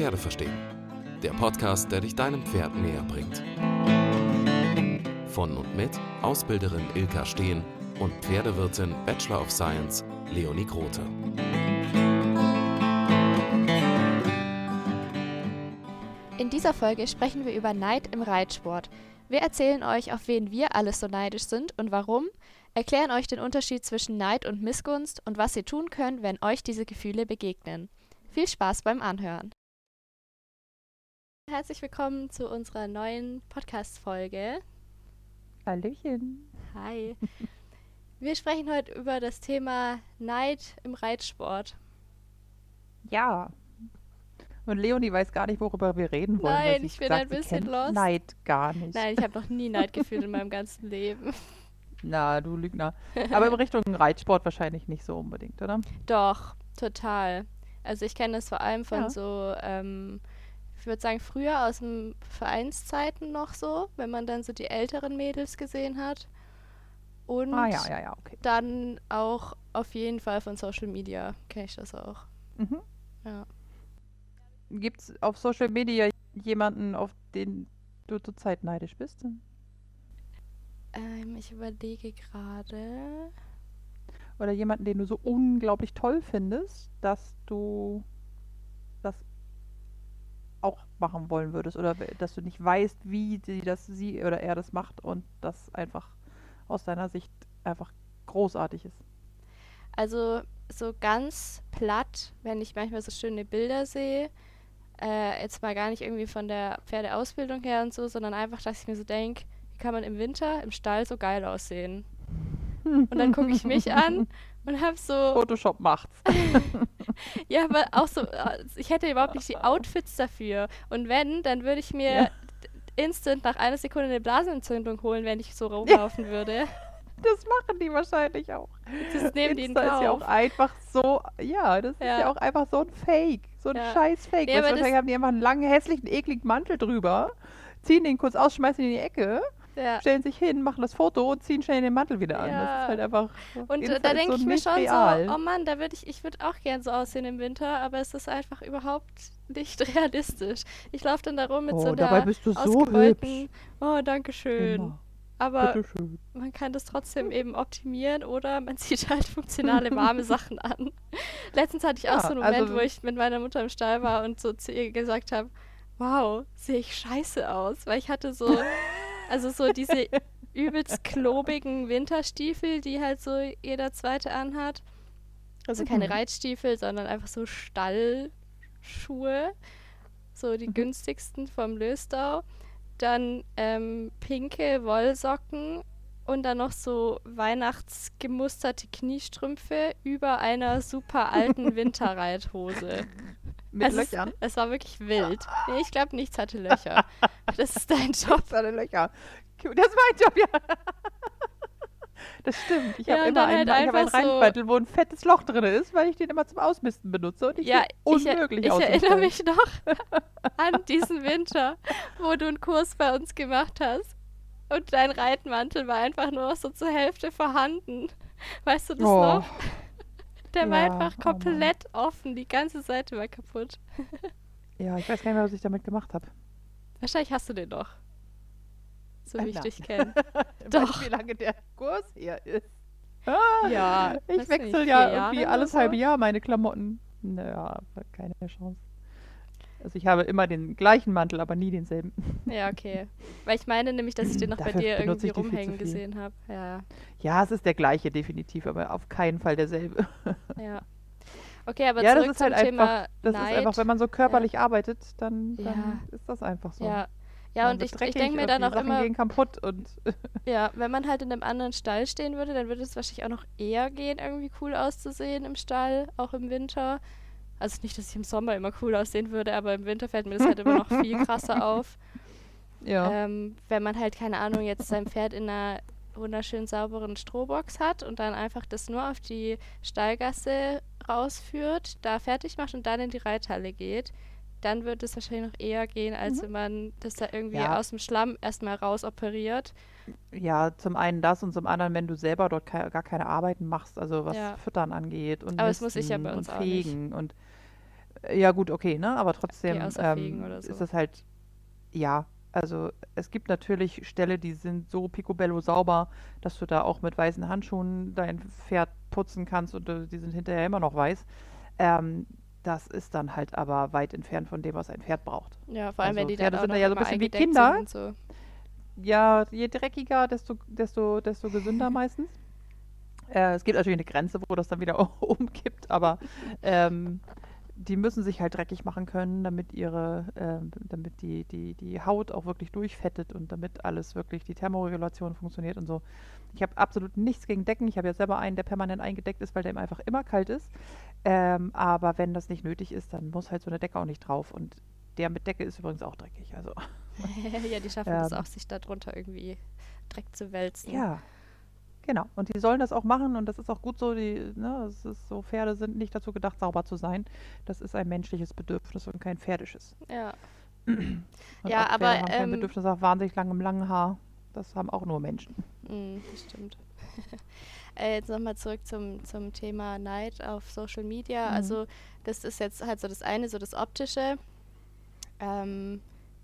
Pferde verstehen. Der Podcast, der dich deinem Pferd näher bringt. Von und mit Ausbilderin Ilka Steen und Pferdewirtin Bachelor of Science Leonie Grote. In dieser Folge sprechen wir über Neid im Reitsport. Wir erzählen euch, auf wen wir alles so neidisch sind und warum, erklären euch den Unterschied zwischen Neid und Missgunst und was ihr tun könnt, wenn euch diese Gefühle begegnen. Viel Spaß beim Anhören. Herzlich willkommen zu unserer neuen Podcast-Folge. Hallöchen. Hi. Wir sprechen heute über das Thema Neid im Reitsport. Ja. Und Leonie weiß gar nicht, worüber wir reden wollen. Nein, sie ich bin sagt, ein bisschen lost. Neid gar nicht. Nein, ich habe noch nie Neid gefühlt in meinem ganzen Leben. Na, du Lügner. Aber in Richtung Reitsport wahrscheinlich nicht so unbedingt, oder? Doch, total. Also ich kenne das vor allem von Ja. so, ähm, ich würde sagen, früher aus den Vereinszeiten noch so, wenn man dann so die älteren Mädels gesehen hat. Und Ah ja, ja, ja, okay. dann auch auf jeden Fall von Social Media kenne ich das auch. Mhm. Ja. Gibt es auf Social Media jemanden, auf den du zurzeit neidisch bist? Ähm, ich überlege gerade. Oder jemanden, den du so unglaublich toll findest, dass du auch machen wollen würdest? Oder dass du nicht weißt, wie sie das sie oder er das macht und das einfach aus deiner Sicht einfach großartig ist. Also so ganz platt, wenn ich manchmal so schöne Bilder sehe, äh, jetzt mal gar nicht irgendwie von der Pferdeausbildung her und so, sondern einfach, dass ich mir so denke, wie kann man im Winter im Stall so geil aussehen? Und dann gucke ich mich an und habe so, Photoshop macht's. ja, aber auch so, äh, ich hätte überhaupt nicht die Outfits dafür. Und wenn, dann würde ich mir Ja. instant nach einer Sekunde eine Blasenentzündung holen, wenn ich so rumlaufen würde. Das machen die wahrscheinlich auch. Das nehmen die in Insta ist ja auch Kauf. einfach so, ja, das Ja. ist ja auch einfach so ein Fake. So ein Ja. scheiß Fake. Nee, wahrscheinlich haben die einfach einen langen, hässlichen, ekligen Mantel drüber, ziehen den kurz aus, schmeißen ihn in die Ecke, Ja. stellen sich hin, machen das Foto und ziehen schnell den Mantel wieder an. Das Ja. ist halt einfach. Und da denke so ich mir schon real. so, oh Mann, da würde ich, ich würde auch gern so aussehen im Winter, aber es ist einfach überhaupt nicht realistisch. Ich laufe dann da rum mit Oh, so dabei einer bist du so hübsch. oh, danke schön. Aber man kann das trotzdem eben optimieren oder man zieht halt funktionale warme Sachen an. Letztens hatte ich auch Ja, so einen Moment, also- wo ich mit meiner Mutter im Stall war und so zu ihr gesagt habe, wow, sehe ich scheiße aus, weil ich hatte so, also so diese übelst klobigen Winterstiefel, die halt so jeder zweite anhat. Also keine Mhm. Reitstiefel, sondern einfach so Stallschuhe. So die Mhm. günstigsten vom Löstau. Dann ähm, pinke Wollsocken und dann noch so weihnachtsgemusterte Kniestrümpfe über einer super alten Winterreithose. Mit es- Löchern. Es war wirklich wild. Nee, ich glaube, nichts hatte Löcher. Das ist dein Job. Seine Löcher. Das ist mein Job, ja. Das stimmt. Ich Ja, habe immer einen, halt einen einfach so- wo ein fettes Loch drin ist, weil ich den immer zum Ausmisten benutze und ich Ja, sehe ich, er- unmöglich ich erinnere mich noch an diesen Winter, wo du einen Kurs bei uns gemacht hast. Und dein Reitmantel war einfach nur noch so zur Hälfte vorhanden. Weißt du das Oh, noch? Der war ja, einfach oh komplett offen. Die ganze Seite war kaputt. ja, ich weiß gar nicht mehr, was ich damit gemacht habe. Wahrscheinlich hast du den noch. So wie Äh, ich dich kenne. Doch. wie lange der Kurs hier ist? Ah, Ja, Ich wechsle ja irgendwie alles so? halbe Jahr meine Klamotten. Naja, keine Chance. Also ich habe immer den gleichen Mantel, aber nie denselben. Ja, okay. Weil ich meine nämlich, dass ich den noch bei dir irgendwie rumhängen gesehen habe. Ja, Ja, es ist der gleiche, definitiv, aber auf keinen Fall derselbe. ja. Okay, aber ja, das ist halt Thema einfach, das Neid. ist einfach, wenn man so körperlich arbeitet, dann, dann Ja. ist das einfach so. Ja, ja und ich, ich denke mir dann auch Sachen immer, gehen kaputt und ja, wenn man halt in einem anderen Stall stehen würde, dann würde es wahrscheinlich auch noch eher gehen, irgendwie cool auszusehen im Stall, auch im Winter. Also nicht, dass ich im Sommer immer cool aussehen würde, aber im Winter fällt mir das halt immer noch viel krasser auf. ja. Ähm, wenn man halt, keine Ahnung, jetzt sein Pferd in einer wunderschön sauberen Strohbox hat und dann einfach das nur auf die Stallgasse rausführt, da fertig macht und dann in die Reithalle geht, dann wird es wahrscheinlich noch eher gehen, als Mhm. wenn man das da irgendwie Ja. aus dem Schlamm erstmal raus operiert. ja, zum einen das und zum anderen, wenn du selber dort kei- gar keine Arbeiten machst, also was Ja. Füttern angeht und Aber das muss ich ja bei uns und auch nicht. Fegen und Ja, gut, okay, ne? Aber trotzdem ähm, so. ist das halt, ja, also es gibt natürlich Ställe, die sind so picobello sauber, dass du da auch mit weißen Handschuhen dein Pferd putzen kannst und äh, die sind hinterher immer noch weiß. Ähm, das ist dann halt aber weit entfernt von dem, was ein Pferd braucht. Ja, vor allem, Also wenn die Pferde dann auch sind ja so ein bisschen wie Kinder. so. Ja, je dreckiger, desto, desto, desto gesünder meistens. Äh, es gibt natürlich eine Grenze, wo das dann wieder umkippt, aber ähm, die müssen sich halt dreckig machen können, damit ihre, ähm, damit die, die, die Haut auch wirklich durchfettet und damit alles wirklich, die Thermoregulation funktioniert und so. Ich habe absolut nichts gegen Decken. Ich habe ja selber einen, der permanent eingedeckt ist, weil der ihm einfach immer kalt ist. Ähm, aber wenn das nicht nötig ist, dann muss halt so eine Decke auch nicht drauf. Und der mit Decke ist übrigens auch dreckig. Also ja, die schaffen das Ähm. auch, sich da drunter irgendwie Dreck zu wälzen. Ja, genau. Und die sollen das auch machen und das ist auch gut so. Die, ne, es ist so, Pferde sind nicht dazu gedacht, sauber zu sein. Das ist ein menschliches Bedürfnis und kein pferdisches. Ja. Und Ja, auch aber, Pferde haben kein ähm, Bedürfnis nach wahnsinnig langem langen Haar. Das haben auch nur Menschen. Mm, das stimmt. äh, jetzt nochmal zurück zum, zum Thema Neid auf Social Media. Mhm. Also das ist jetzt halt so das eine, so das Optische. Ähm,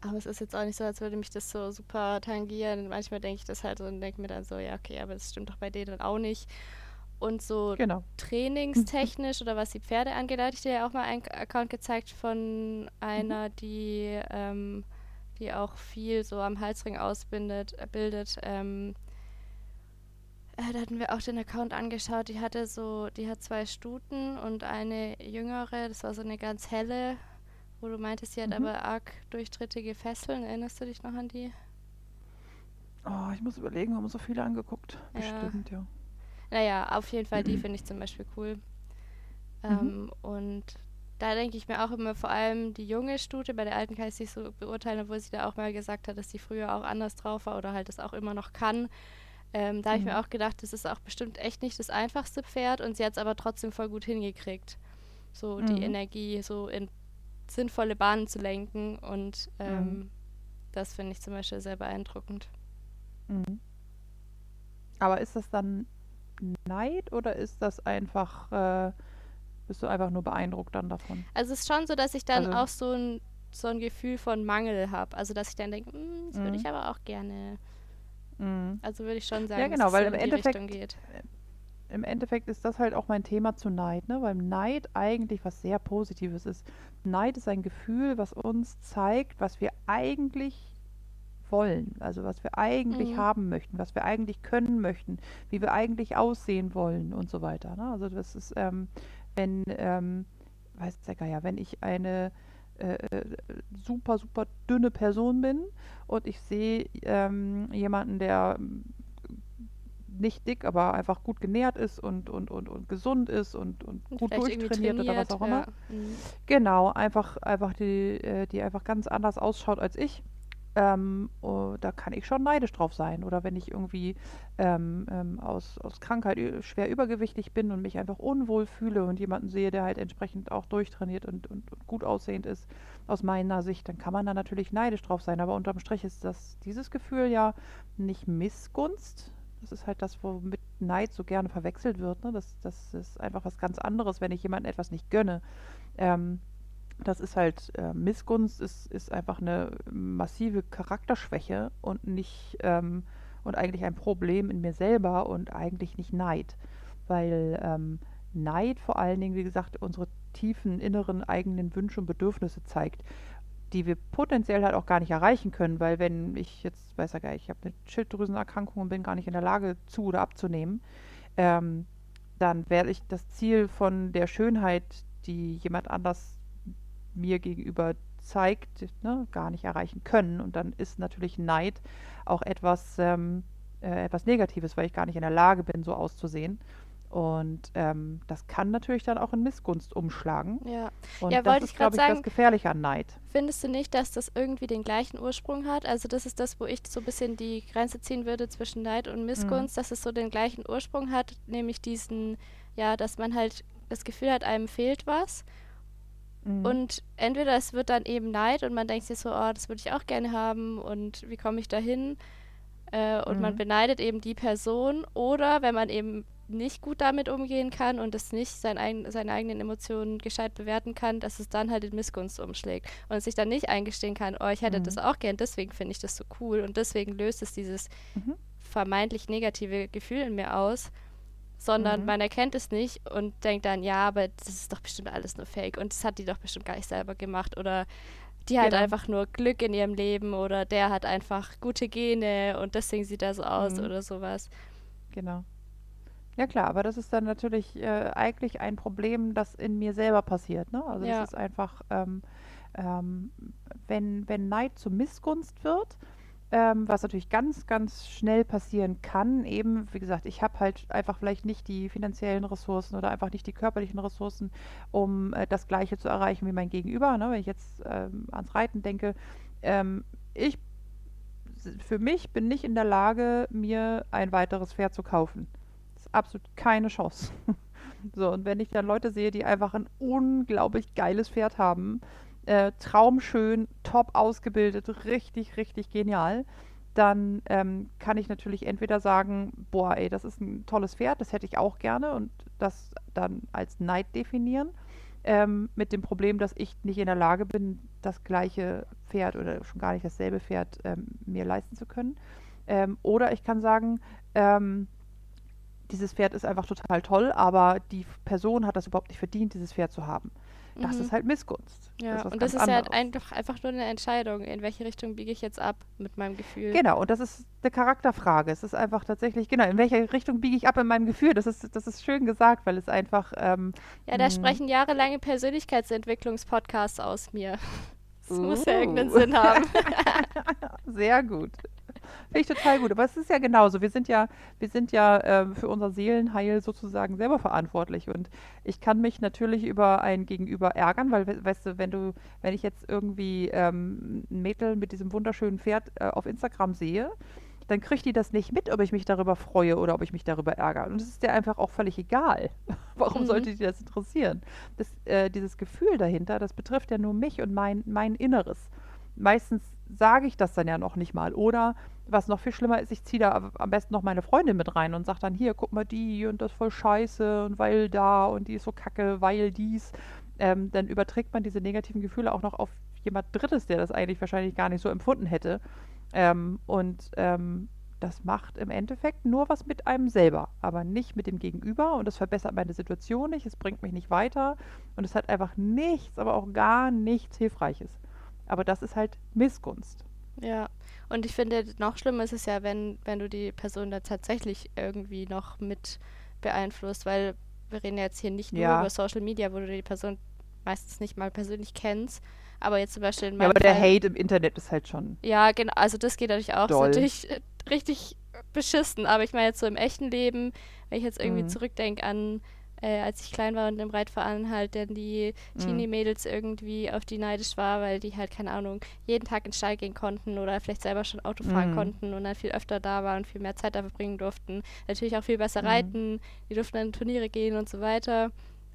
aber es ist jetzt auch nicht so, als würde mich das so super tangieren. Manchmal denke ich das halt so und denke mir dann so, ja, okay, aber das stimmt doch bei denen auch nicht. Und so Genau. trainingstechnisch oder was die Pferde angeht, da hatte ich dir ja auch mal einen Account gezeigt von einer, die, ähm, die auch viel so am Halsring ausbindet, äh, bildet. Ähm, äh, da hatten wir auch den Account angeschaut, die hatte so, die hat zwei Stuten und eine jüngere, das war so eine ganz helle, wo du meintest, sie hat Mhm. aber arg durchtrittige Fesseln. Erinnerst du dich noch an die? Oh, ich muss überlegen, wir haben so viele angeguckt. Ja. Bestimmt, ja. Naja, auf jeden Fall, die finde ich zum Beispiel cool. Mhm. Ähm, und da denke ich mir auch immer, vor allem die junge Stute, bei der alten kann ich es nicht so beurteilen, obwohl sie da auch mal gesagt hat, dass sie früher auch anders drauf war oder halt das auch immer noch kann. Ähm, da habe ich Mhm. mir auch gedacht, das ist auch bestimmt echt nicht das einfachste Pferd und sie hat es aber trotzdem voll gut hingekriegt. So die Mhm. Energie so in sinnvolle Bahnen zu lenken und ähm, Mhm. das finde ich zum Beispiel sehr beeindruckend. Mhm. Aber ist das dann Neid oder ist das einfach, äh, bist du einfach nur beeindruckt dann davon? Also es ist schon so, dass ich dann Also- auch so ein, so ein Gefühl von Mangel habe. Also dass ich dann denke, "Mm, das würde Mhm. ich aber auch gerne. Mhm. Also würde ich schon sagen, genau, dass weil es im so in die Endeffekt- Richtung geht. Im Endeffekt ist das halt auch mein Thema zu Neid, ne? Weil Neid eigentlich was sehr Positives ist. Neid ist ein Gefühl, was uns zeigt, was wir eigentlich wollen, also was wir eigentlich Mhm. haben möchten, was wir eigentlich können möchten, wie wir eigentlich aussehen wollen und so weiter. Ne? Also das ist, ähm, wenn, ähm, weiß der Geier, wenn ich eine äh, super, super dünne Person bin und ich sehe ähm, jemanden, der nicht dick, aber einfach gut genährt ist und, und, und, und gesund ist und, und Und gut durchtrainiert oder was auch immer. ja. Mhm. Genau, einfach, einfach die, äh, die einfach ganz anders ausschaut als ich. Ähm, oh, da kann ich schon neidisch drauf sein. Oder wenn ich irgendwie ähm, ähm, aus, aus Krankheit schwer übergewichtig bin und mich einfach unwohl fühle und jemanden sehe, der halt entsprechend auch durchtrainiert und, und, und gut aussehend ist, aus meiner Sicht, dann kann man da natürlich neidisch drauf sein. Aber unterm Strich ist das, dieses Gefühl ja nicht Missgunst. Das ist halt das, womit Neid so gerne verwechselt wird. Ne? Das, das ist einfach was ganz anderes, wenn ich jemandem etwas nicht gönne. Ähm, das ist halt, äh, Missgunst ist, ist einfach eine massive Charakterschwäche und nicht, ähm, und eigentlich ein Problem in mir selber und eigentlich nicht Neid. Weil ähm, Neid vor allen Dingen, wie gesagt, unsere tiefen inneren eigenen Wünsche und Bedürfnisse zeigt, die wir potenziell halt auch gar nicht erreichen können, weil wenn ich jetzt, weiß ja gar nicht, ich habe eine Schilddrüsenerkrankung und bin gar nicht in der Lage zu oder abzunehmen, ähm, dann werde ich das Ziel von der Schönheit, die jemand anders mir gegenüber zeigt, ne, gar nicht erreichen können. Und dann ist natürlich Neid auch etwas, ähm, äh, etwas Negatives, weil ich gar nicht in der Lage bin, so auszusehen. Und ähm, das kann natürlich dann auch in Missgunst umschlagen. Ja. Und Ja, das wollte ist, glaube ich, das sagen. Gefährliche an Neid. Findest du nicht, dass das irgendwie den gleichen Ursprung hat? Also das ist das, wo ich so ein bisschen die Grenze ziehen würde zwischen Neid und Missgunst, dass es so den gleichen Ursprung hat, nämlich diesen, ja, dass man halt das Gefühl hat, einem fehlt was. Mhm. Und entweder es wird dann eben Neid und man denkt sich so, oh, das würde ich auch gerne haben und wie komme ich da hin? Äh, und man Mhm. beneidet eben die Person. Oder wenn man eben nicht gut damit umgehen kann und es nicht sein eigen, seine eigenen Emotionen gescheit bewerten kann, dass es dann halt in Missgunst umschlägt und sich dann nicht eingestehen kann, oh, ich hätte Mhm. das auch gern, deswegen finde ich das so cool und deswegen löst es dieses Mhm. vermeintlich negative Gefühl in mir aus, sondern Mhm. man erkennt es nicht und denkt dann, ja, aber das ist doch bestimmt alles nur Fake und das hat die doch bestimmt gar nicht selber gemacht oder die hat Genau. einfach nur Glück in ihrem Leben oder der hat einfach gute Gene und deswegen sieht er so aus Mhm. oder sowas. Genau. Ja klar, aber das ist dann natürlich äh, eigentlich ein Problem, das in mir selber passiert. Ne? Also Ja. das ist einfach, ähm, ähm, wenn, wenn Neid zu Missgunst wird, ähm, was natürlich ganz, ganz schnell passieren kann, eben, wie gesagt, ich habe halt einfach vielleicht nicht die finanziellen Ressourcen oder einfach nicht die körperlichen Ressourcen, um äh, das Gleiche zu erreichen wie mein Gegenüber. Ne? Wenn ich jetzt ähm, ans Reiten denke, ähm, ich für mich bin nicht in der Lage, mir ein weiteres Pferd zu kaufen. Absolut keine Chance. So, und wenn ich dann Leute sehe, die einfach ein unglaublich geiles Pferd haben, äh, traumschön, top ausgebildet, richtig, richtig genial, dann ähm, kann ich natürlich entweder sagen, boah, ey, das ist ein tolles Pferd, das hätte ich auch gerne und das dann als Neid definieren, ähm, mit dem Problem, dass ich nicht in der Lage bin, das gleiche Pferd oder schon gar nicht dasselbe Pferd ähm, mir leisten zu können. Ähm, oder ich kann sagen, ähm, dieses Pferd ist einfach total toll, aber die Person hat das überhaupt nicht verdient, dieses Pferd zu haben. Das Mhm. ist halt Missgunst. Ja, was und das ist ja halt anderes. einfach, einfach nur eine Entscheidung, in welche Richtung biege ich jetzt ab mit meinem Gefühl. Genau, und das ist eine Charakterfrage. Es ist einfach tatsächlich, genau, in welche Richtung biege ich ab in meinem Gefühl? Das ist, das ist schön gesagt, weil es einfach. Ähm, Ja, da mh, sprechen jahrelange Persönlichkeitsentwicklungspodcasts aus mir. Das muss ja Uh. irgendeinen Sinn haben. Sehr gut. Finde ich total gut. Aber es ist ja genauso. Wir sind ja, wir sind ja ähm, für unser Seelenheil sozusagen selber verantwortlich. Und ich kann mich natürlich über ein Gegenüber ärgern, weil, we- weißt du, wenn du, wenn ich jetzt irgendwie ähm, ein Mädel mit diesem wunderschönen Pferd äh, auf Instagram sehe, dann kriegt die das nicht mit, ob ich mich darüber freue oder ob ich mich darüber ärgere. Und es ist dir einfach auch völlig egal. Warum Mhm. sollte die das interessieren? Das, äh, dieses Gefühl dahinter, das betrifft ja nur mich und mein, mein Inneres. Meistens sage ich das dann ja noch nicht mal. Oder was noch viel schlimmer ist, ich ziehe da am- besten noch meine Freundin mit rein und sage dann, hier, guck mal die und das ist voll scheiße und weil da und die ist so kacke, weil dies. Ähm, dann überträgt man diese negativen Gefühle auch noch auf jemand Drittes, der das eigentlich wahrscheinlich gar nicht so empfunden hätte. Ähm, und ähm, das macht im Endeffekt nur was mit einem selber, aber nicht mit dem Gegenüber. Und das verbessert meine Situation nicht, es bringt mich nicht weiter. Und es hat einfach nichts, aber auch gar nichts Hilfreiches. Aber das ist halt Missgunst. Ja, und ich finde, noch schlimmer ist es ja, wenn, wenn du die Person da tatsächlich irgendwie noch mit beeinflusst, weil wir reden ja jetzt hier nicht nur Ja. über Social Media, wo du die Person meistens nicht mal persönlich kennst, aber jetzt zum Beispiel in Ja, meinem aber der Fall, Hate im Internet ist halt schon. Ja, genau, also das geht natürlich auch. Das ist Doll. natürlich äh, richtig beschissen, aber ich meine jetzt so im echten Leben, wenn ich jetzt irgendwie Mhm. zurückdenke an, äh, als ich klein war und im Reitverein halt dann die Mhm. Teenie-Mädels irgendwie auf die neidisch war, weil die halt, keine Ahnung, jeden Tag in den Stall gehen konnten oder vielleicht selber schon Auto fahren Mhm. konnten und dann viel öfter da waren und viel mehr Zeit da verbringen durften. Natürlich auch viel besser Mhm. reiten, die durften dann in Turniere gehen und so weiter.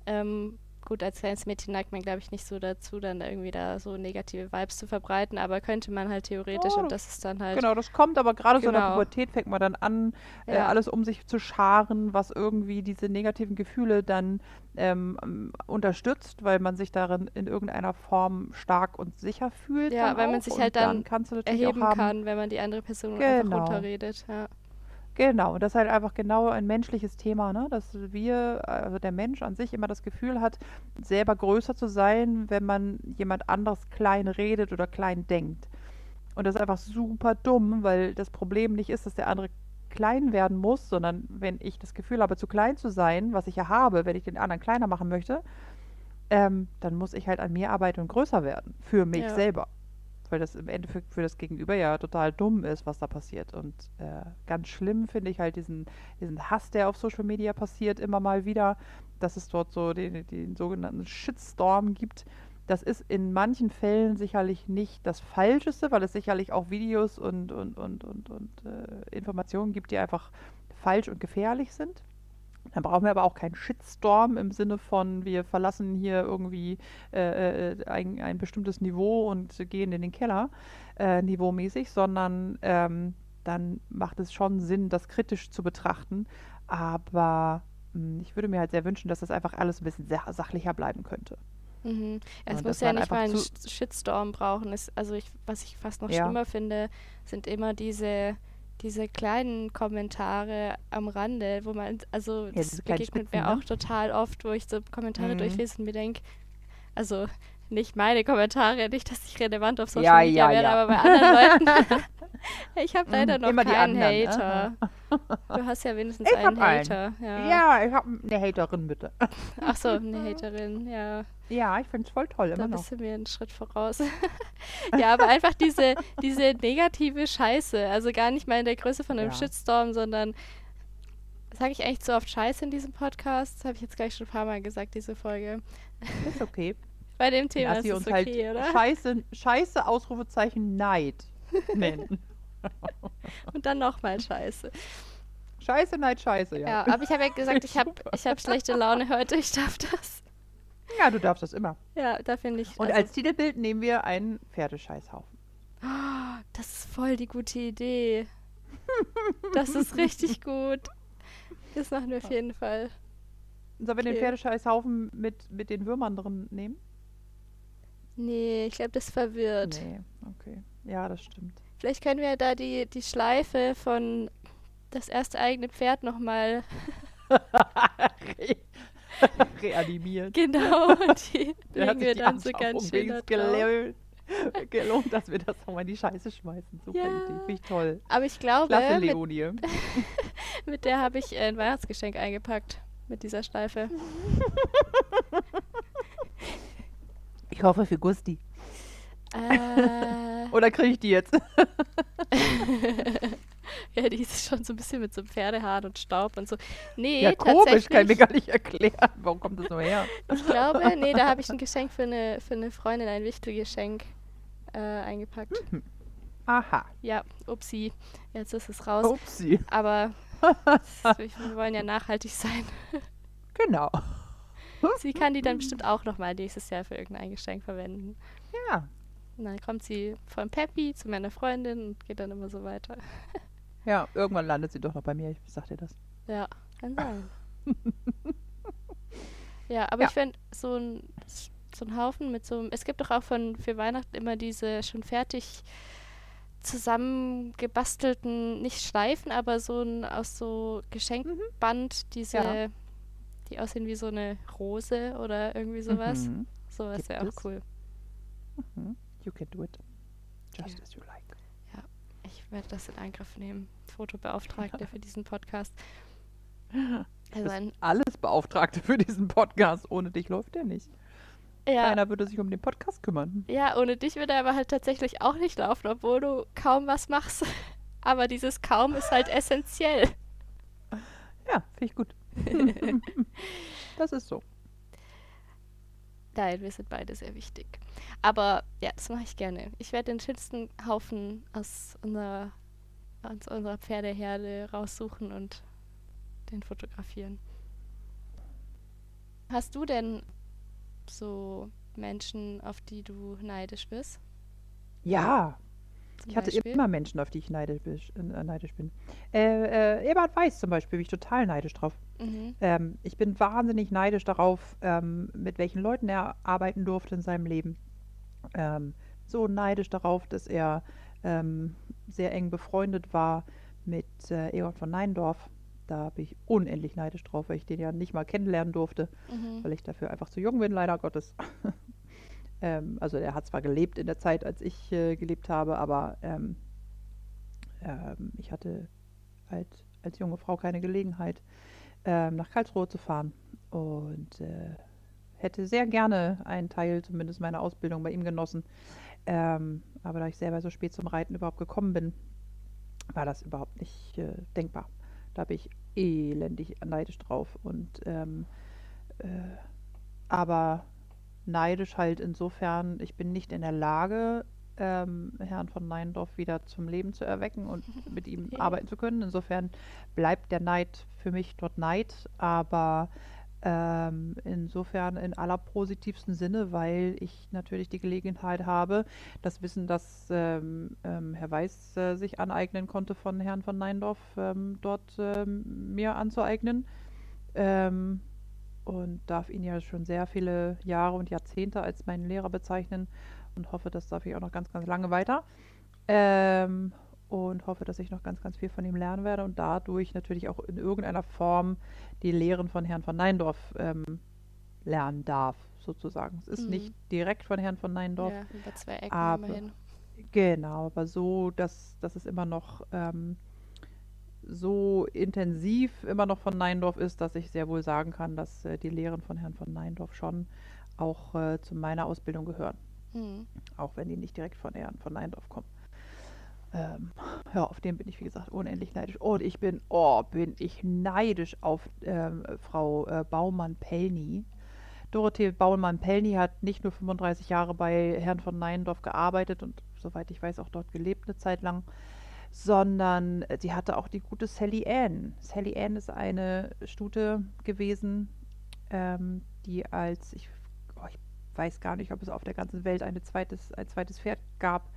Ähm, gut, als kleines Mädchen neigt man, glaube ich, nicht so dazu, dann da irgendwie da so negative Vibes zu verbreiten, aber könnte man halt theoretisch Ja, und das ist dann halt. Genau, das kommt aber gerade so in der Genau. Pubertät fängt man dann an, äh, Ja. alles um sich zu scharen, was irgendwie diese negativen Gefühle dann ähm, unterstützt, weil man sich darin in irgendeiner Form stark und sicher fühlt. Ja, dann weil man auch. sich Und halt dann kannst du natürlich erheben haben, kann, wenn man die andere Person einfach Genau. runterredet. Ja. Genau, und das ist halt einfach genau ein menschliches Thema, ne? dass wir, also der Mensch an sich immer das Gefühl hat, selber größer zu sein, wenn man jemand anderes klein redet oder klein denkt. Und das ist einfach super dumm, weil das Problem nicht ist, dass der andere klein werden muss, sondern wenn ich das Gefühl habe, zu klein zu sein, was ich ja habe, wenn ich den anderen kleiner machen möchte, ähm, dann muss ich halt an mir arbeiten und größer werden. Für mich Ja. selber. Weil das im Endeffekt für das Gegenüber ja total dumm ist, was da passiert. Und äh, ganz schlimm finde ich halt diesen, diesen Hass, der auf Social Media passiert, immer mal wieder, dass es dort so den, den sogenannten Shitstorm gibt. Das ist in manchen Fällen sicherlich nicht das Falscheste, weil es sicherlich auch Videos und, und, und, und, und äh, Informationen gibt, die einfach falsch und gefährlich sind. Dann brauchen wir aber auch keinen Shitstorm im Sinne von, wir verlassen hier irgendwie äh, äh, ein, ein bestimmtes Niveau und gehen in den Keller, äh, niveaumäßig, sondern ähm, dann macht es schon Sinn, das kritisch zu betrachten. aber mh, ich würde mir halt sehr wünschen, dass das einfach alles ein bisschen sachlicher bleiben könnte. Mhm. Es Und muss ja nicht mal einen Shitstorm brauchen. Es, also ich, was ich fast noch Ja. schlimmer finde, sind immer diese, diese kleinen Kommentare am Rande, wo man, also das diese kleinen begegnet Spitzen, mir ne? auch total oft, wo ich so Kommentare Mhm. durchlese und mir denke, also nicht meine Kommentare, nicht, dass ich relevant auf Social Ja, Media ja, werde, ja. aber bei anderen Leuten. ich habe leider Mhm, noch keinen anderen, Hater. Du hast ja wenigstens Ich einen hab einen. Hater. Ja. Ja, ich habe eine Haterin, bitte. Ach so, eine Haterin, ja. Ja, ich finde es voll toll, Da immer noch. bist du mir einen Schritt voraus. ja, aber einfach diese, diese negative Scheiße. Also gar nicht mal in der Größe von einem Ja. Shitstorm, sondern sage ich echt so oft Scheiße in diesem Podcast? Das habe ich jetzt gleich schon ein paar Mal gesagt, diese Folge. Ist okay. Bei dem Thema Lass ist es okay, halt oder? Scheiße, Scheiße, Ausrufezeichen, Neid nennen. Und dann nochmal Scheiße. Scheiße, Neid, Scheiße, ja. Ja, aber ich habe ja gesagt, ich habe ich hab schlechte Laune heute, ich darf das. Ja, du darfst das immer. Ja, da finde ich. Und also, als Titelbild nehmen wir einen Pferdescheißhaufen. das ist voll die gute Idee. Das ist richtig gut. Das machen wir auf jeden Fall. Sollen wir den. Pferdescheißhaufen mit, mit den Würmern drin nehmen? Nee, ich glaube, das verwirrt. Nee, okay. Ja, das stimmt. Vielleicht können wir da die, die Schleife von das erste eigene Pferd nochmal Re reanimiert. genau, die Der legen wir dann so ganz schön gelohnt, gelohnt, dass wir das nochmal in die Scheiße schmeißen. Super Ja. Idee. Finde ich toll. Aber ich glaube, Klasse, mit, Leonie. mit der habe ich ein Weihnachtsgeschenk eingepackt. Mit dieser Schleife. Ich hoffe für Gusti. äh, Oder kriege ich die jetzt? ja, die ist schon so ein bisschen mit so Pferdehaaren und Staub und so. Nee, ja, komisch, kann ich mir gar nicht erklären. Warum kommt das nur her? Ich glaube, nee, da habe ich ein Geschenk für eine, für eine Freundin, ein wichtiges Geschenk äh, eingepackt. Aha. Ja, upsi. Jetzt ist es raus. Upsi. Aber wir wollen ja nachhaltig sein. Genau. Sie kann die dann bestimmt auch nochmal nächstes Jahr für irgendein Geschenk verwenden. Ja. Und dann kommt sie von Peppi zu meiner Freundin und geht dann immer so weiter. Ja, irgendwann landet sie doch noch bei mir. Ich sag dir das. Ja, kann sein. ja, aber Ja. ich finde so ein, so ein Haufen mit so einem. Es gibt doch auch von für Weihnachten immer diese schon fertig zusammengebastelten, nicht Schleifen, aber so ein aus so Geschenkband, diese, Ja. die aussehen wie so eine Rose oder irgendwie sowas. Mhm. Sowas wäre auch cool. Mhm. You can do it. Just Ja. as you like. Ich werde das in Angriff nehmen. Fotobeauftragte für diesen Podcast. Also alles Beauftragte für diesen Podcast. Ohne dich läuft der nicht. ja, Keiner würde sich um den Podcast kümmern. ja, ohne dich würde er aber halt tatsächlich auch nicht laufen, obwohl du kaum was machst. Aber dieses kaum ist halt essentiell. Ja, finde ich gut. das ist so. Nein, wir sind beide sehr wichtig. Aber ja, das mache ich gerne. Ich werde den schönsten Haufen aus unserer, aus unserer Pferdeherde raussuchen und den fotografieren. Hast du denn so Menschen, auf die du neidisch bist? Ja, ich hatte Beispiel? immer Menschen, auf die ich neidisch, äh, neidisch bin. Äh, äh, Eberhard Weiß zum Beispiel, bin ich total neidisch drauf. Mhm. Ähm, ich bin wahnsinnig neidisch darauf, ähm, mit welchen Leuten er arbeiten durfte in seinem Leben. Ähm, so neidisch darauf, dass er ähm, sehr eng befreundet war mit äh, Egon von Neindorf. Da bin ich unendlich neidisch drauf, weil ich den ja nicht mal kennenlernen durfte, Mhm. weil ich dafür einfach zu jung bin, leider Gottes. ähm, also er hat zwar gelebt in der Zeit, als ich äh, gelebt habe, aber ähm, ähm, ich hatte halt als junge Frau keine Gelegenheit, ähm, nach Karlsruhe zu fahren und äh, hätte sehr gerne einen Teil zumindest meiner Ausbildung bei ihm genossen. Ähm, aber da ich selber so spät zum Reiten überhaupt gekommen bin, war das überhaupt nicht äh, denkbar. Da bin ich elendig neidisch drauf. Und ähm, äh, aber neidisch halt insofern, ich bin nicht in der Lage, ähm, Herrn von Neindorf wieder zum Leben zu erwecken und mit ihm Ja. arbeiten zu können. Insofern bleibt der Neid für mich dort Neid, aber Ähm, insofern in allerpositivsten Sinne, weil ich natürlich die Gelegenheit habe, das Wissen, das ähm, ähm, Herr Weiß äh, sich aneignen konnte von Herrn von Neindorf, ähm, dort ähm, mir anzueignen. Ähm, und darf ihn ja schon sehr viele Jahre und Jahrzehnte als meinen Lehrer bezeichnen und hoffe, das darf ich auch noch ganz, ganz lange weiter. Ähm, und hoffe, dass ich noch ganz, ganz viel von ihm lernen werde und dadurch natürlich auch in irgendeiner Form die Lehren von Herrn von Neindorf ähm, lernen darf, sozusagen. Es ist Mhm. nicht direkt von Herrn von Neindorf, Ja, über zwei Ecken aber immerhin. genau, aber so, dass, dass es immer noch ähm, so intensiv immer noch von Neindorf ist, dass ich sehr wohl sagen kann, dass äh, die Lehren von Herrn von Neindorf schon auch äh, zu meiner Ausbildung gehören, Mhm. auch wenn die nicht direkt von Herrn von Neindorf kommen. Ähm, ja, auf den bin ich, wie gesagt, unendlich neidisch. Und ich bin, oh, bin ich neidisch auf ähm, Frau äh, Baumann-Pellny. Dorothee Baumann-Pellny hat nicht nur 35 Jahre bei Herrn von Neindorf gearbeitet und soweit ich weiß auch dort gelebt eine Zeit lang, sondern äh, sie hatte auch die gute Sally Ann. Sally Ann ist eine Stute gewesen, ähm, die als, ich, oh, ich weiß gar nicht, ob es auf der ganzen Welt eine zweites, ein zweites Pferd gab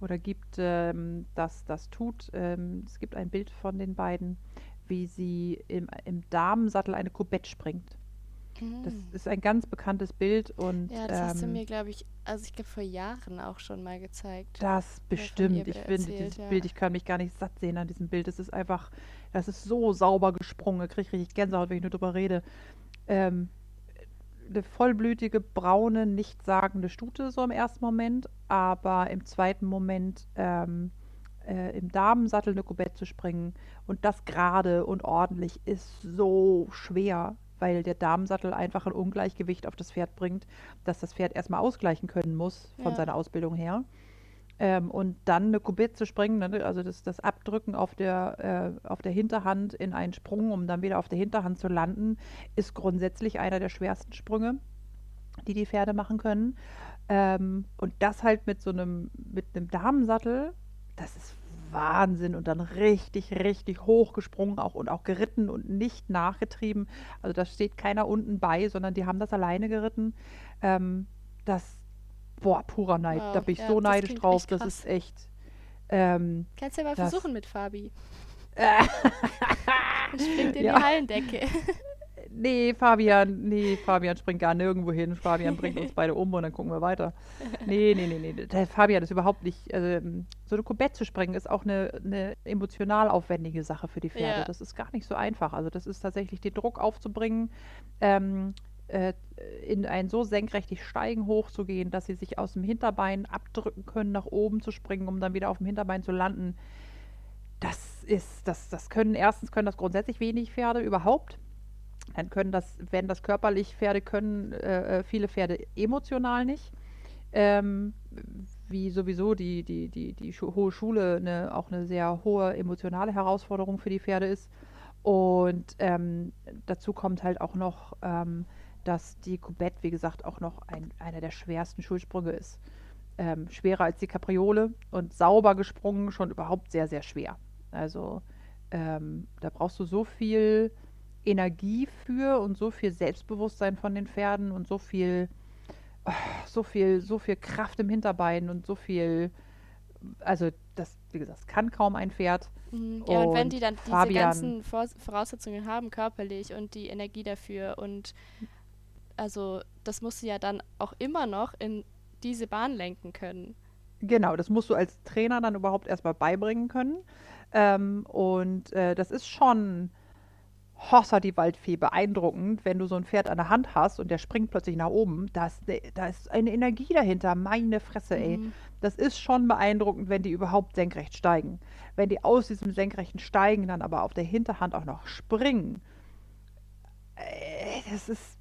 oder gibt, ähm, das das tut. Ähm, es gibt ein Bild von den beiden, wie sie im, im Damensattel eine Kubette springt. Das Mhm. ist ein ganz bekanntes Bild und Ja, das hast du ähm, mir, glaube ich, also ich glaube vor Jahren auch schon mal gezeigt. das bestimmt. Ich finde dieses ja. Bild, ich kann mich gar nicht satt sehen an diesem Bild. Das ist einfach, das ist so sauber gesprungen. Ich kriege richtig Gänsehaut, wenn ich nur drüber rede. Ähm, eine vollblütige, braune, nichtssagende Stute so im ersten Moment, aber im zweiten Moment ähm, äh, im Damensattel eine Kubette zu springen und das gerade und ordentlich ist so schwer, weil der Damensattel einfach ein Ungleichgewicht auf das Pferd bringt, dass das Pferd erstmal ausgleichen können muss von Ja. seiner Ausbildung her. Ähm, und dann eine Kubette zu springen, ne, also das, das Abdrücken auf der, äh, auf der Hinterhand in einen Sprung, um dann wieder auf der Hinterhand zu landen, ist grundsätzlich einer der schwersten Sprünge, die die Pferde machen können. Ähm, und das halt mit so einem, mit einem Damensattel, das ist Wahnsinn und dann richtig, richtig hoch gesprungen auch und auch geritten und nicht nachgetrieben. Also da steht keiner unten bei, sondern die haben das alleine geritten. Ähm, das, boah, purer Neid. Da Wow, bin ich ja, so das neidisch klingt drauf. Das ist echt. Ähm, Kannst ja mal das- versuchen mit Fabi. springt in Ja. die Hallendecke. nee, Fabian, nee, Fabian springt gar nirgendwo hin. Fabian bringt uns beide um und dann gucken wir weiter. Nee, nee, nee, nee. Der Fabian ist überhaupt nicht. Ähm, so eine Kubette zu springen ist auch eine, eine emotional aufwendige Sache für die Pferde. Ja. Das ist gar nicht so einfach. Also, das ist tatsächlich den Druck aufzubringen, ähm, äh, in ein so senkrechtes Steigen hochzugehen, dass sie sich aus dem Hinterbein abdrücken können, nach oben zu springen, um dann wieder auf dem Hinterbein zu landen. Das ist, das, das können erstens können das grundsätzlich wenig Pferde überhaupt. Dann können das, wenn das körperlich Pferde können, äh, äh, viele Pferde emotional nicht. Ähm, wie sowieso die, die, die, die hohe Schule eine, auch eine sehr hohe emotionale Herausforderung für die Pferde ist. Und ähm, dazu kommt halt auch noch, ähm, dass die Kubette, wie gesagt, auch noch ein, einer der schwersten Schulsprünge ist. Ähm, schwerer als die Kapriole und sauber gesprungen schon überhaupt sehr, sehr schwer. Also ähm, da brauchst du so viel Energie für und so viel Selbstbewusstsein von den Pferden und so viel, so viel, so viel Kraft im Hinterbein und so viel, also das, wie gesagt, kann kaum ein Pferd. Mhm. Ja, und wenn Und die dann diese Fabian- ganzen Vor Voraussetzungen haben, körperlich und die Energie dafür und also das musst du ja dann auch immer noch in diese Bahn lenken können. Genau, das musst du als Trainer dann überhaupt erstmal beibringen können. Ähm, und äh, das ist schon Hossa die Waldfee beeindruckend, wenn du so ein Pferd an der Hand hast und der springt plötzlich nach oben. Da ist, ne- da ist eine Energie dahinter, meine Fresse, ey. Mhm. Das ist schon beeindruckend, wenn die überhaupt senkrecht steigen. Wenn die aus diesem senkrechten Steigen dann aber auf der Hinterhand auch noch springen. Äh, das ist,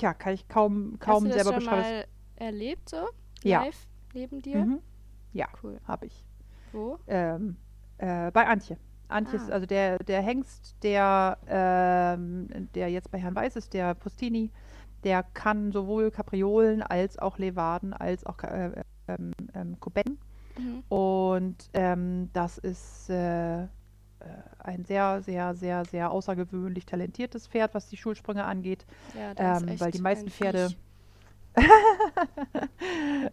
ja, kann ich kaum, kaum Hast du das selber schon beschreiben. mal erlebt so? Ja. Live neben dir? Mhm. Ja, Cool. habe ich. Wo? Ähm, äh, bei Antje. Antje ist Ah. also der, der Hengst, der, ähm, der jetzt bei Herrn Weiß ist, der Postini, der kann sowohl Kapriolen als auch Levaden als auch äh, ähm, ähm, Kubetten. Mhm. Und ähm, das ist, äh, ein sehr, sehr, sehr, sehr außergewöhnlich talentiertes Pferd, was die Schulsprünge angeht. Ja, Ähm, weil die meisten Pferde.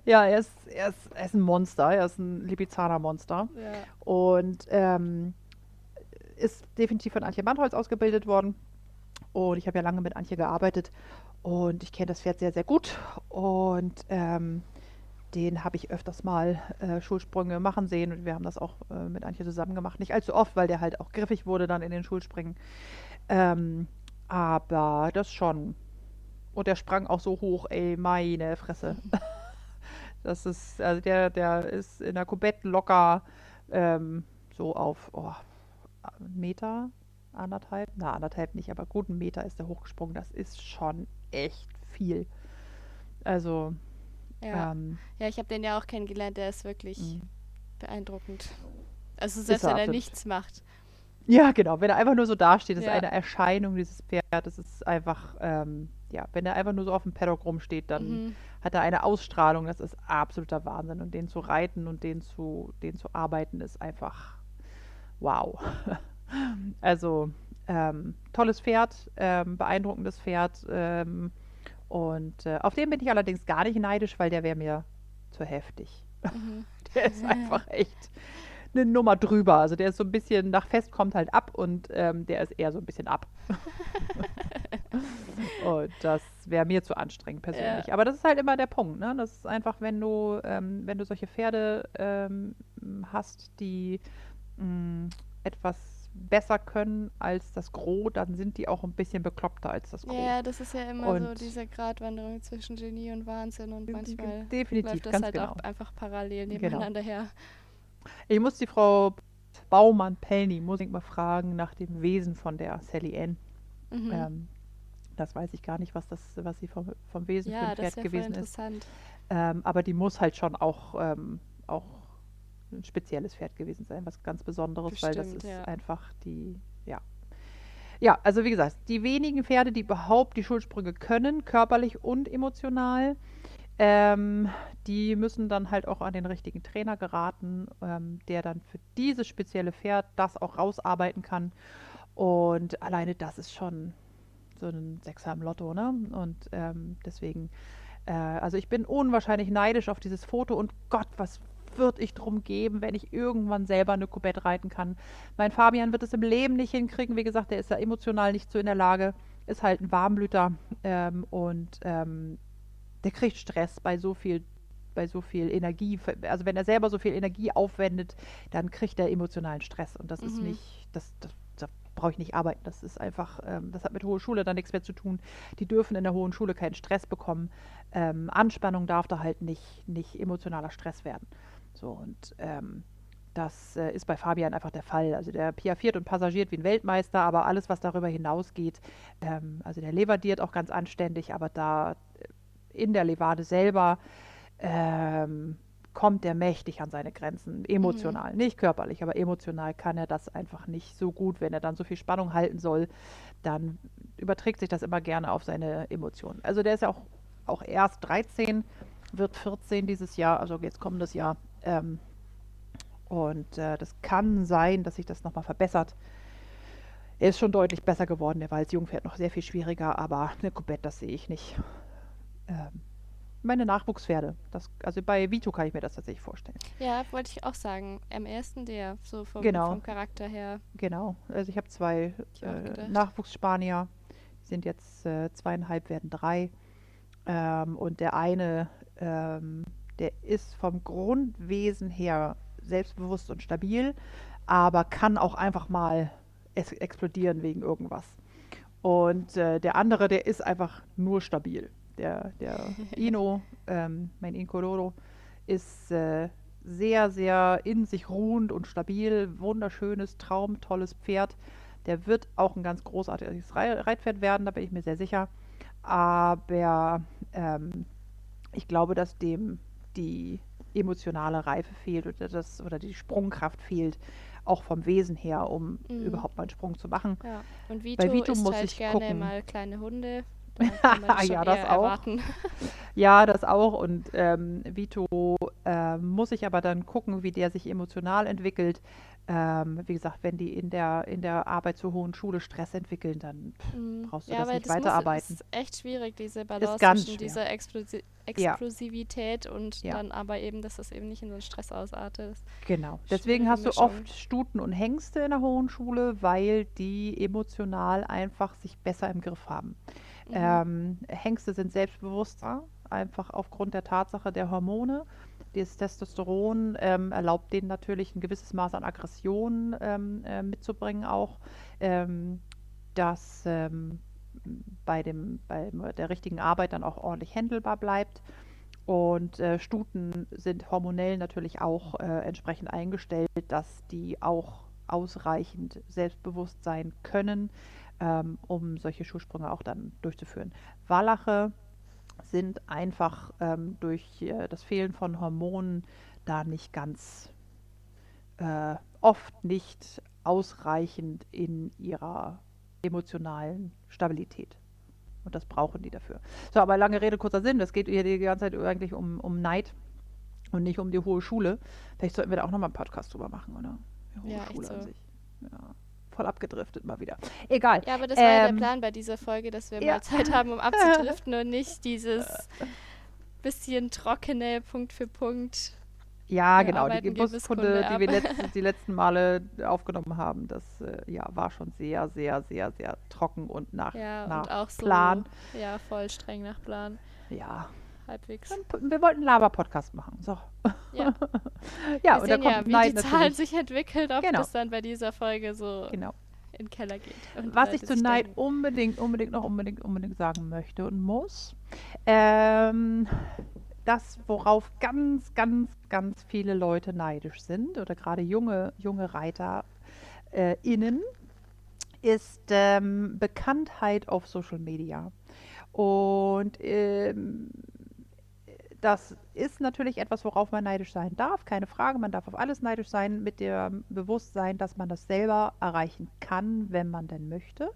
Ja, er ist, er, ist, er ist ein Monster, er ist ein Lipizzaner-Monster. Ja. Und ähm, ist definitiv von Antje Bandholz ausgebildet worden. Und ich habe ja lange mit Antje gearbeitet und ich kenne das Pferd sehr, sehr gut. Und ähm, den habe ich öfters mal äh, Schulsprünge machen sehen und wir haben das auch äh, mit Antje zusammen gemacht. Nicht allzu oft, weil der halt auch griffig wurde dann in den Schulspringen. Ähm, aber das schon. Und der sprang auch so hoch, ey, meine Fresse. Das ist, also der, der ist in der Kubette locker ähm, so auf oh, Meter, anderthalb, na anderthalb nicht, aber gut einen Meter ist der hochgesprungen. Das ist schon echt viel. Also, Ja. ähm, ja, ich habe den ja auch kennengelernt, der ist wirklich Mhm. beeindruckend. Also selbst er wenn er absolut. nichts macht. ja genau, wenn er einfach nur so dasteht, ist Ja. eine Erscheinung dieses Pferd. Das ist einfach, ähm, ja, wenn er einfach nur so auf dem Paddock rumsteht, dann Mhm. hat er eine Ausstrahlung, das ist absoluter Wahnsinn. Und den zu reiten und den zu, den zu arbeiten, ist einfach wow. Also ähm, tolles Pferd, ähm, beeindruckendes Pferd. Ähm, und äh, auf den bin ich allerdings gar nicht neidisch, weil der wäre mir zu heftig. Mhm. Der ist einfach echt eine Nummer drüber. Also der ist so ein bisschen nach fest kommt halt ab und ähm, der ist eher so ein bisschen ab. und das wäre mir zu anstrengend persönlich. Aber das ist halt immer der Punkt, ne? Das ist einfach, wenn du, ähm, wenn du solche Pferde ähm, hast, die mh, etwas besser können als das Gros, dann sind die auch ein bisschen bekloppter als das Gros. Ja, das ist ja immer so Und- diese Gratwanderung zwischen Genie und Wahnsinn und manchmal definitiv, läuft das halt genau. auch einfach parallel Genau. nebeneinander her. Ich muss die Frau Baumann-Pellny, muss ich mal fragen, nach dem Wesen von der Sally Ann. Mhm. Ähm, das weiß ich gar nicht, was, das, was sie vom, vom Wesen für ja, ein das Pferd gewesen ist. interessant. Ähm, aber die muss halt schon auch, ähm, auch ein spezielles Pferd gewesen sein, was ganz Besonderes, weil das Bestimmt, ist ja. einfach die, ja. Ja, also wie gesagt, die wenigen Pferde, die überhaupt die Schulsprünge können, körperlich und emotional, ähm, die müssen dann halt auch an den richtigen Trainer geraten, ähm, der dann für dieses spezielle Pferd das auch rausarbeiten kann. Und alleine das ist schon so ein Sechser im Lotto, ne? Und ähm, deswegen, äh, also ich bin unwahrscheinlich neidisch auf dieses Foto und Gott, was würde ich drum geben, wenn ich irgendwann selber eine Kubette reiten kann. Mein Fabian wird es im Leben nicht hinkriegen. Wie gesagt, der ist ja emotional nicht so in der Lage. Ist halt ein Warmblüter ähm, und ähm, der kriegt Stress bei so viel bei so viel Energie, also wenn er selber so viel Energie aufwendet, dann kriegt er emotionalen Stress und das ist Mhm. nicht, das, das, da brauche ich nicht arbeiten. Das ist einfach, ähm, das hat mit Hohe Schule dann nichts mehr zu tun. Die dürfen in der Hohen Schule keinen Stress bekommen. Ähm, Anspannung darf da halt nicht, nicht emotionaler Stress werden. So und ähm, das äh, ist bei Fabian einfach der Fall. Also der piaffiert und passagiert wie ein Weltmeister, aber alles, was darüber hinausgeht, ähm, also der levardiert auch ganz anständig, aber da äh, in der Levade selber ähm, kommt er mächtig an seine Grenzen, emotional, nicht körperlich, aber emotional kann er das einfach nicht so gut. Wenn er dann so viel Spannung halten soll, dann überträgt sich das immer gerne auf seine Emotionen. Also der ist ja auch, auch erst 13, wird 14 dieses Jahr, also jetzt kommendes Jahr. Ähm, und äh, das kann sein, dass sich das nochmal verbessert. Er ist schon deutlich besser geworden. Der war als Jungpferd noch sehr viel schwieriger, aber eine Kubette, das sehe ich nicht. Ähm, meine Nachwuchspferde. Das, also bei Vito kann ich mir das tatsächlich vorstellen. Ja, wollte ich auch sagen. Am ersten der, so vom, Genau. vom Charakter her. Genau. Also ich habe zwei Ich äh. Nachwuchsspanier. Die sind jetzt äh, zweieinhalb, werden drei. Ähm, und der eine, ähm, der ist vom Grundwesen her selbstbewusst und stabil, aber kann auch einfach mal explodieren wegen irgendwas. Und äh, der andere, der ist einfach nur stabil. Der, der Ino, ähm, mein Incoloro, ist äh, sehr, sehr in sich ruhend und stabil. Wunderschönes, traumtolles Pferd. Der wird auch ein ganz großartiges Rei- Reitpferd werden, da bin ich mir sehr sicher. Aber ähm, ich glaube, dass dem die emotionale Reife fehlt oder, das, oder die Sprungkraft fehlt, auch vom Wesen her, um Mhm. überhaupt mal einen Sprung zu machen. Ja. Und Vito, Vito isst muss halt ich gerne gucken. mal kleine Hunde. Da Ja, das auch. erwarten. Ja, das auch. Und ähm, Vito äh, muss ich aber dann gucken, wie der sich emotional entwickelt. Ähm, wie gesagt, wenn die in der, in der Arbeit zur hohen Schule Stress entwickeln, dann pff, Mm, brauchst du ja, das nicht das weiterarbeiten. ist echt schwierig, diese Balance zwischen schwer. dieser Explosi Ja. Explosivität und Ja. dann aber eben, dass das eben nicht in so einen Stress ausartet. Genau. Deswegen hast du oft Stuten und Hengste in der hohen Schule, weil die emotional einfach sich besser im Griff haben. Mhm. Ähm, Hengste sind selbstbewusster, einfach aufgrund der Tatsache der Hormone. Das Testosteron ähm, erlaubt denen natürlich ein gewisses Maß an Aggression ähm, äh, mitzubringen auch, ähm, das ähm, bei, dem, bei der richtigen Arbeit dann auch ordentlich handelbar bleibt. Und äh, Stuten sind hormonell natürlich auch äh, entsprechend eingestellt, dass die auch ausreichend selbstbewusst sein können, ähm, um solche Schulsprünge auch dann durchzuführen. Wallache sind einfach ähm, durch äh, das Fehlen von Hormonen da nicht ganz, äh, oft nicht ausreichend in ihrer emotionalen Stabilität. Und das brauchen die dafür. So, aber lange Rede, kurzer Sinn. Das geht hier die ganze Zeit eigentlich um, um Neid und nicht um die hohe Schule. Vielleicht sollten wir da auch nochmal einen Podcast drüber machen, oder? Die hohe Ja, Schule an so. sich. Ja, voll abgedriftet mal wieder. Egal. Ja, aber das war ja der Ähm, Plan bei dieser Folge, dass wir ja. mal Zeit haben, um abzudriften und nicht dieses bisschen trockene Punkt für Punkt. Ja, Wir genau. Die Geburtskunde, die wir ab. letzt, die letzten Male aufgenommen haben, das äh, ja, war schon sehr, sehr, sehr, sehr trocken und nach, Ja, nach und auch so. Plan. Ja, voll streng nach Plan. Ja, Halbwegs. wir wollten einen Laber-Podcast machen. So. Ja, Ja, wir und da sehen ja, kommt wie Neid die Zahlen natürlich. sich entwickeln, ob Genau. das dann bei dieser Folge so Genau. in den Keller geht. und Was ich zu Neid unbedingt, unbedingt noch unbedingt, unbedingt sagen möchte und muss, ähm, das, worauf ganz, ganz, ganz viele Leute neidisch sind, oder gerade junge, junge Reiter äh, innen, ist ähm, Bekanntheit auf Social Media. Und ähm, das ist natürlich etwas, worauf man neidisch sein darf, keine Frage. Man darf auf alles neidisch sein, mit dem Bewusstsein, dass man das selber erreichen kann, wenn man denn möchte.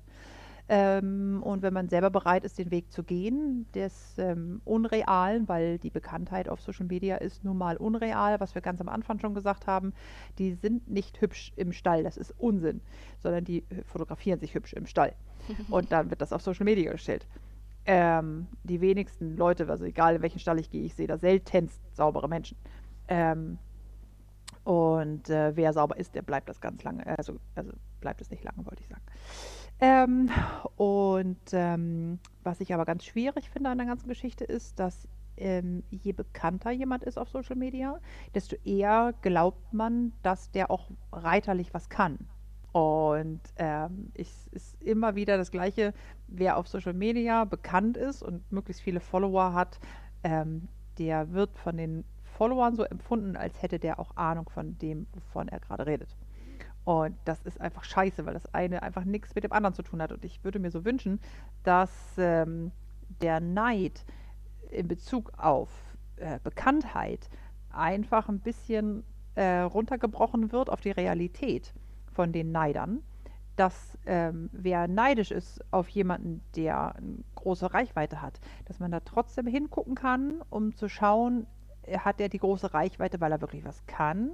Ähm, und wenn man selber bereit ist, den Weg zu gehen, des ähm, Unrealen, weil die Bekanntheit auf Social Media ist nun mal unreal, was wir ganz am Anfang schon gesagt haben, die sind nicht hübsch im Stall, das ist Unsinn, sondern die äh, fotografieren sich hübsch im Stall. Und dann wird das auf Social Media gestellt. Ähm, die wenigsten Leute, also egal in welchen Stall ich gehe, ich sehe da seltenst saubere Menschen. Ähm, und äh, wer sauber ist, der bleibt das ganz lange, also, also bleibt es nicht lange, wollte ich sagen. Ähm, und ähm, was ich aber ganz schwierig finde an der ganzen Geschichte ist, dass ähm, je bekannter jemand ist auf Social Media, desto eher glaubt man, dass der auch reiterlich was kann. Und ähm, es ist immer wieder das Gleiche, wer auf Social Media bekannt ist und möglichst viele Follower hat, ähm, der wird von den Followern so empfunden, als hätte der auch Ahnung von dem, wovon er gerade redet. Und das ist einfach scheiße, weil das eine einfach nichts mit dem anderen zu tun hat. Und ich würde mir so wünschen, dass ähm, der Neid in Bezug auf äh, Bekanntheit einfach ein bisschen äh, runtergebrochen wird auf die Realität von den Neidern. Dass ähm, wer neidisch ist auf jemanden, der eine große Reichweite hat, dass man da trotzdem hingucken kann, um zu schauen, äh, hat er die große Reichweite, weil er wirklich was kann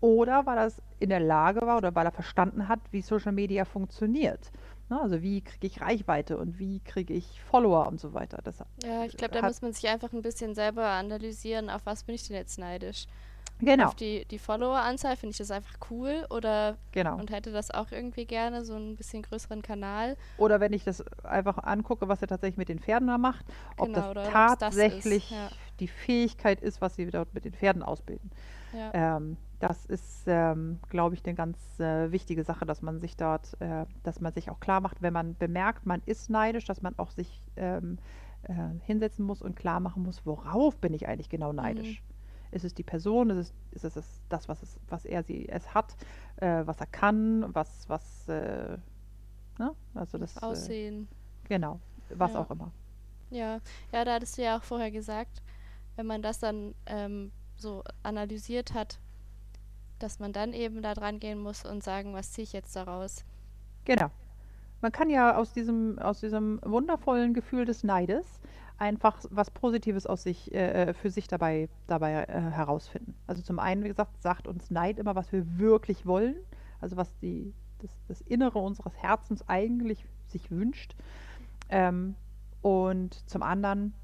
oder weil er es in der Lage war oder weil er verstanden hat, wie Social Media funktioniert. Ne, also wie kriege ich Reichweite und wie kriege ich Follower und so weiter. Das Ja, ich glaube, da hat- muss man sich einfach ein bisschen selber analysieren, auf was bin ich denn jetzt neidisch. Genau, Auf die, die Follower-Anzahl finde ich das einfach cool oder genau. und hätte das auch irgendwie gerne, so ein bisschen größeren Kanal. Oder wenn ich das einfach angucke, was er tatsächlich mit den Pferden da macht, ob Genau, oder das ob's das ist, tatsächlich ja. die Fähigkeit ist, was sie dort mit den Pferden ausbilden. Ja. Ähm, das ist, ähm, glaube ich, eine ganz äh, wichtige Sache, dass man sich dort, äh, dass man sich auch klar macht, wenn man bemerkt, man ist neidisch, dass man auch sich ähm, äh, hinsetzen muss und klar machen muss, worauf bin ich eigentlich genau neidisch. Ist es die Person, ist es, ist es das- das, was, es, was er sie es hat, äh, was er kann, was, was, äh, ne? Also das, äh, Aussehen. genau, was Ja. auch immer. Ja, ja, da hattest du ja auch vorher gesagt, wenn man das dann ähm, so analysiert hat, dass man dann eben da dran gehen muss und sagen, was ziehe ich jetzt daraus? Genau. Man kann ja aus diesem, aus diesem wundervollen Gefühl des Neides einfach was Positives aus sich, äh, äh, für sich dabei, dabei äh, herausfinden. Also zum einen, wie gesagt, sagt uns Neid immer, was wir wirklich wollen, also was die, das, das Innere unseres Herzens eigentlich sich wünscht. Ähm, und zum anderen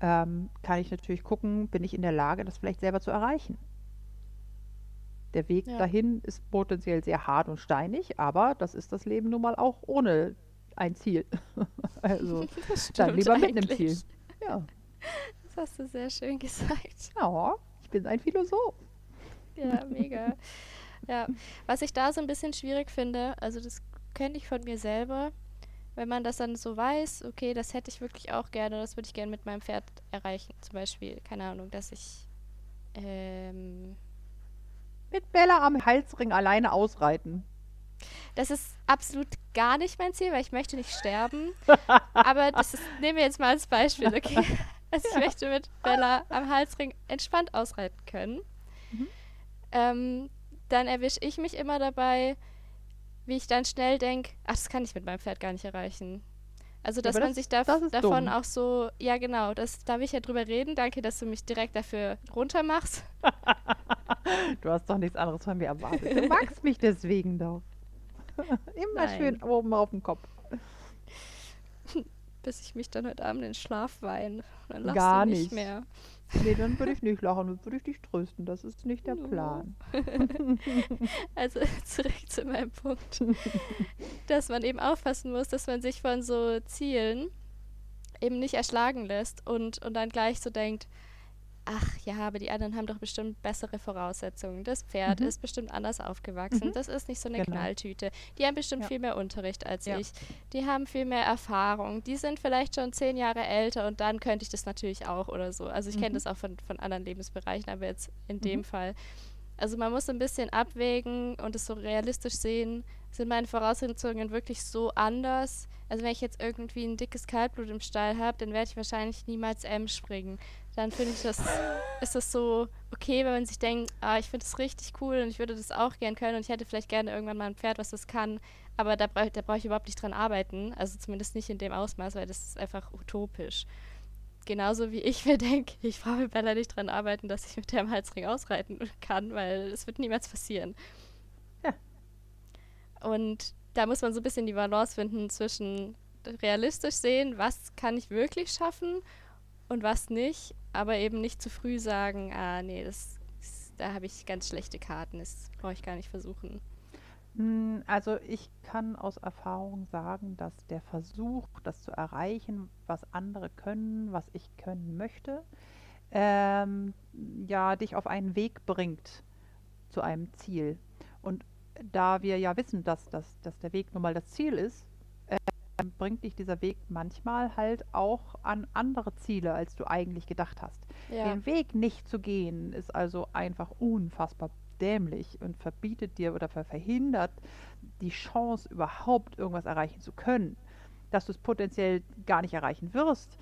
ähm, kann ich natürlich gucken, bin ich in der Lage, das vielleicht selber zu erreichen. Der Weg Ja. dahin ist potenziell sehr hart und steinig, aber das ist das Leben nun mal auch ohne ein Ziel. also dann lieber mit einem eigentlich. Ziel. Ja. Das hast du sehr schön gesagt. ja, ich bin ein Philosoph. Ja, mega. Ja, was ich da so ein bisschen schwierig finde, also das kenne ich von mir selber, wenn man das dann so weiß, okay, das hätte ich wirklich auch gerne, das würde ich gerne mit meinem Pferd erreichen. Zum Beispiel, keine Ahnung, dass ich ähm, Mit Bella am Halsring alleine ausreiten. Das ist absolut gar nicht mein Ziel, weil ich möchte nicht sterben. Aber das ist, nehmen wir jetzt mal als Beispiel, okay? Also ich möchte mit Bella am Halsring entspannt ausreiten können. Mhm. Ähm, dann erwische ich mich immer dabei, wie ich dann schnell denke, ach, das kann ich mit meinem Pferd gar nicht erreichen. Also, dass aber man das- sich da, davon dumm. auch so, ja genau, das, da will ich ja drüber reden. Danke, dass du mich direkt dafür runtermachst. Du hast doch nichts anderes von mir erwartet. Du magst mich deswegen doch. Immer Nein. schön oben auf dem Kopf. Bis ich mich dann heute Abend in den Schlaf weine. Dann lachst Gar du nicht nicht. mehr. Nee, dann würde ich nicht lachen, dann würde ich dich trösten. Das ist nicht der No. Plan. Also zurück zu meinem Punkt, dass man eben aufpassen muss, dass man sich von so Zielen eben nicht erschlagen lässt und, und dann gleich so denkt, ach ja, aber die anderen haben doch bestimmt bessere Voraussetzungen. Das Pferd Mhm. ist bestimmt anders aufgewachsen. Mhm. Das ist nicht so eine Genau. Knalltüte. Die haben bestimmt Ja. viel mehr Unterricht als Ja. ich. Die haben viel mehr Erfahrung. Die sind vielleicht schon zehn Jahre älter und dann könnte ich das natürlich auch oder so. Also ich kenne Mhm. das auch von, von anderen Lebensbereichen, aber jetzt in dem Mhm. Fall. Also man muss ein bisschen abwägen und es so realistisch sehen. Sind meine Voraussetzungen wirklich so anders? Also wenn ich jetzt irgendwie ein dickes Kaltblut im Stall habe, dann werde ich wahrscheinlich niemals M springen. Dann finde ich das, ist das so okay, wenn man sich denkt, ah, ich finde das richtig cool und ich würde das auch gern können und ich hätte vielleicht gerne irgendwann mal ein Pferd, was das kann. Aber da brauche da brauch ich überhaupt nicht dran arbeiten. Also zumindest nicht in dem Ausmaß, weil das ist einfach utopisch. Genauso wie ich mir denke, ich brauche mit Bella nicht dran arbeiten, dass ich mit der am Halsring ausreiten kann, weil es wird niemals passieren. Ja. Und da muss man so ein bisschen die Balance finden zwischen realistisch sehen, was kann ich wirklich schaffen und was nicht, aber eben nicht zu früh sagen, ah nee, das, das da habe ich ganz schlechte Karten, das brauche ich gar nicht versuchen. Mm, Also ich kann aus Erfahrung sagen, dass der Versuch, das zu erreichen, was andere können, was ich können möchte, ähm, ja, dich auf einen Weg bringt zu einem Ziel. Und da wir ja wissen, dass, dass, dass der Weg nun mal das Ziel ist, ähm, bringt dich dieser Weg manchmal halt auch an andere Ziele, als du eigentlich gedacht hast. Ja, Den Weg nicht zu gehen, ist also einfach unfassbar dämlich und verbietet dir oder ver verhindert die Chance, überhaupt irgendwas erreichen zu können. Dass du es potenziell gar nicht erreichen wirst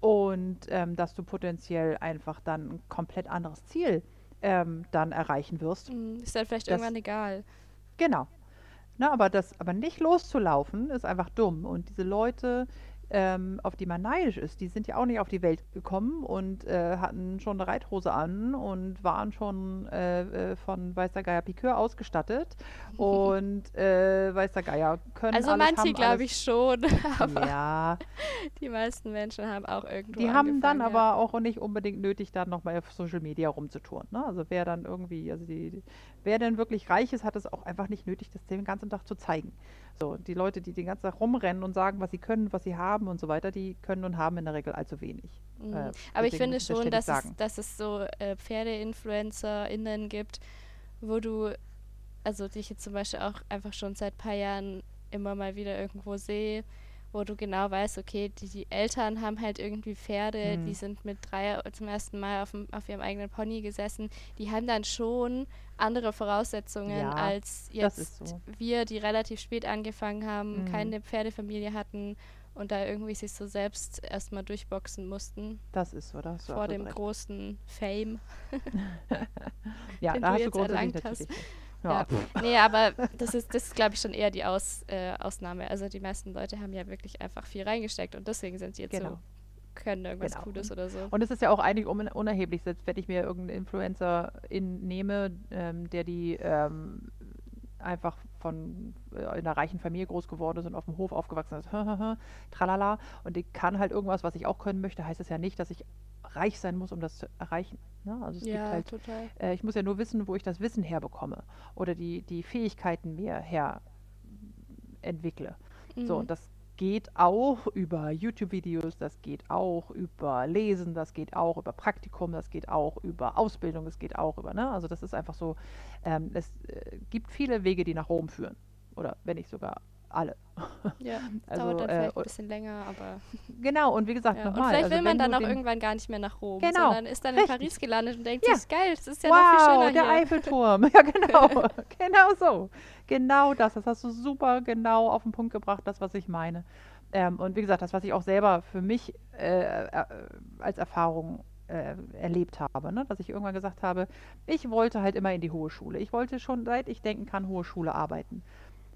und ähm, dass du potenziell einfach dann ein komplett anderes Ziel ähm, dann erreichen wirst. Mm, ist dann vielleicht Das- irgendwann egal. Genau. Na, aber das, aber nicht loszulaufen, ist einfach dumm. Und diese Leute, ähm, auf die man neidisch ist, die sind ja auch nicht auf die Welt gekommen und äh, hatten schon eine Reithose an und waren schon äh, äh, von Weiß der Geier Pikeur ausgestattet. und äh, Weiß der Geier können Also alles, manche glaube ich schon, aber Ja, die meisten Menschen haben auch irgendwo die haben dann ja. aber auch nicht unbedingt nötig, dann nochmal auf Social Media rumzutouren. Ne? Also wer dann irgendwie, also die, die, wer denn wirklich reich ist, hat es auch einfach nicht nötig, das den ganzen Tag zu zeigen. So, die Leute, die den ganzen Tag rumrennen und sagen, was sie können, was sie haben und so weiter, die können und haben in der Regel allzu wenig. Mhm. Äh, Aber ich finde schon, dass es, dass es so äh, PferdeinfluencerInnen gibt, wo du, also die ich jetzt zum Beispiel auch einfach schon seit ein paar Jahren immer mal wieder irgendwo sehe, wo du genau weißt, okay, die, die Eltern haben halt irgendwie Pferde, die Mhm. sind mit drei zum ersten Mal auf, dem, auf ihrem eigenen Pony gesessen, die haben dann schon andere Voraussetzungen Ja, als das jetzt so. wir, die relativ spät angefangen haben, Mhm. keine Pferdefamilie hatten und da irgendwie sich so selbst erstmal durchboxen mussten Das ist so, da hast du vor dem recht. großen Fame. Ja, den da du hast du grundsätzlich natürlich hast. Ja. Ja. nee, aber das ist, das ist glaube ich, schon eher die Aus, äh, Ausnahme. Also die meisten Leute haben ja wirklich einfach viel reingesteckt und deswegen sind sie jetzt Genau. so können irgendwas Genau. Cooles oder so. Und es ist ja auch eigentlich un unerheblich, selbst wenn ich mir irgendeinen Influencer in nehme, ähm, der die ähm, einfach von äh, in einer reichen Familie groß geworden ist und auf dem Hof aufgewachsen ist, tralala, und die kann halt irgendwas, was ich auch können möchte, heißt es ja nicht, dass ich reich sein muss, um das zu erreichen. Ne? Also es gibt ja, halt, total. äh, ich muss ja nur wissen, wo ich das Wissen herbekomme oder die, die Fähigkeiten mir her entwickle. So, Mhm. und das geht auch über YouTube-Videos, das geht auch über Lesen, das geht auch über Praktikum, das geht auch über Ausbildung, das geht auch über, ne? Also das ist einfach so, ähm, es äh, gibt viele Wege, die nach Rom führen. Oder wenn nicht sogar alle. Ja, Also, dauert dann äh, vielleicht ein und- bisschen länger, aber. Genau, und wie gesagt, Ja. Und nochmal. vielleicht also will man dann auch irgendwann gar nicht mehr nach Rom, Genau, sondern ist dann in richtig. Paris gelandet und denkt Ja. sich, geil, das ist ja noch viel Wow, schöner der hier. Eiffelturm. Ja, genau. genau so. Genau das. Das hast du super genau auf den Punkt gebracht, das, was ich meine. Ähm, und wie gesagt, das, was ich auch selber für mich äh, äh, als Erfahrung äh, erlebt habe, ne? dass ich irgendwann gesagt habe, ich wollte halt immer in die hohe Schule. Ich wollte schon, seit ich denken kann, hohe Schule arbeiten.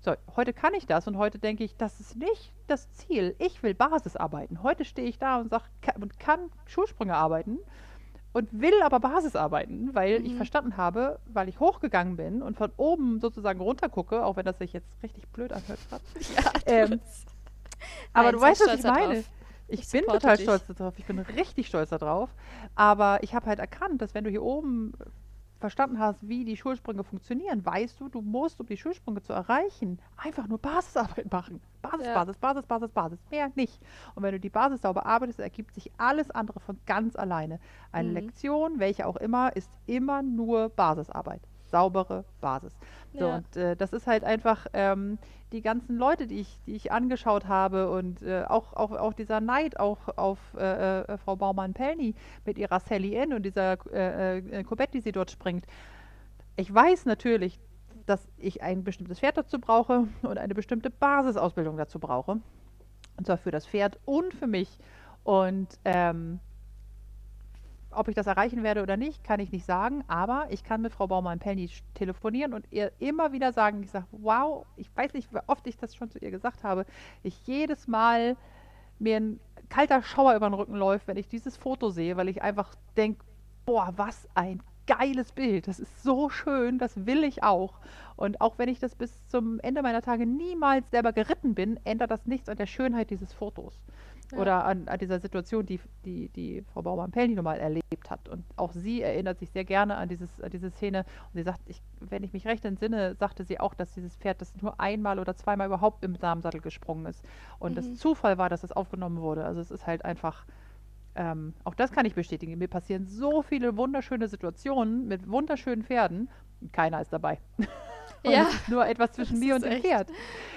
So, heute kann ich das und heute denke ich, das ist nicht das Ziel. Ich will Basis arbeiten. Heute stehe ich da und sag, kann, und kann Schulsprünge arbeiten und will aber Basis arbeiten, weil ich Mhm. verstanden habe, weil ich hochgegangen bin und von oben sozusagen runtergucke, auch wenn das sich jetzt richtig blöd anhört gerade. Ja, Ähm. Aber Nein, du weißt, was ich meine. drauf. Ich, Ich bin total dich. stolz darauf. Ich bin richtig stolz darauf. Aber ich habe halt erkannt, dass wenn du hier oben verstanden hast, wie die Schulsprünge funktionieren, weißt du, du musst, um die Schulsprünge zu erreichen, einfach nur Basisarbeit machen. Basis, Ja. Basis, Basis, Basis, Basis. Mehr nicht. Und wenn du die Basis sauber arbeitest, ergibt sich alles andere von ganz alleine. Eine Mhm. Lektion, welche auch immer, ist immer nur Basisarbeit. Saubere Basis. So, Ja. und äh, das ist halt einfach ähm, die ganzen Leute, die ich, die ich angeschaut habe und äh, auch, auch, auch dieser Neid auch auf äh, äh, Frau Baumann-Pellny mit ihrer Sally Ann und dieser äh, äh, Corbett, die sie dort springt. Ich weiß natürlich, dass ich ein bestimmtes Pferd dazu brauche und eine bestimmte Basisausbildung dazu brauche. Und zwar für das Pferd und für mich. Und ähm, ob ich das erreichen werde oder nicht, kann ich nicht sagen. Aber ich kann mit Frau Baumann-Pellny sch- telefonieren und ihr immer wieder sagen, ich sage, wow, ich weiß nicht, wie oft ich das schon zu ihr gesagt habe, ich jedes Mal mir ein kalter Schauer über den Rücken läuft, wenn ich dieses Foto sehe, weil ich einfach denke, boah, was ein geiles Bild. Das ist so schön, das will ich auch. Und auch wenn ich das bis zum Ende meiner Tage niemals selber geritten bin, ändert das nichts an der Schönheit dieses Fotos. Ja. Oder an, an dieser Situation, die, die, die Frau Baumann-Pellny nun mal erlebt hat. Und auch sie erinnert sich sehr gerne an, dieses, an diese Szene. Und sie sagt, ich, wenn ich mich recht entsinne, sagte sie auch, dass dieses Pferd das nur einmal oder zweimal überhaupt im Damensattel gesprungen ist. Und das Mhm. Zufall war, dass es aufgenommen wurde. Also es ist halt einfach, ähm, auch das kann ich bestätigen. Mir passieren so viele wunderschöne Situationen mit wunderschönen Pferden. Keiner ist dabei. Ja, nur etwas zwischen das mir und dem echt- Pferd.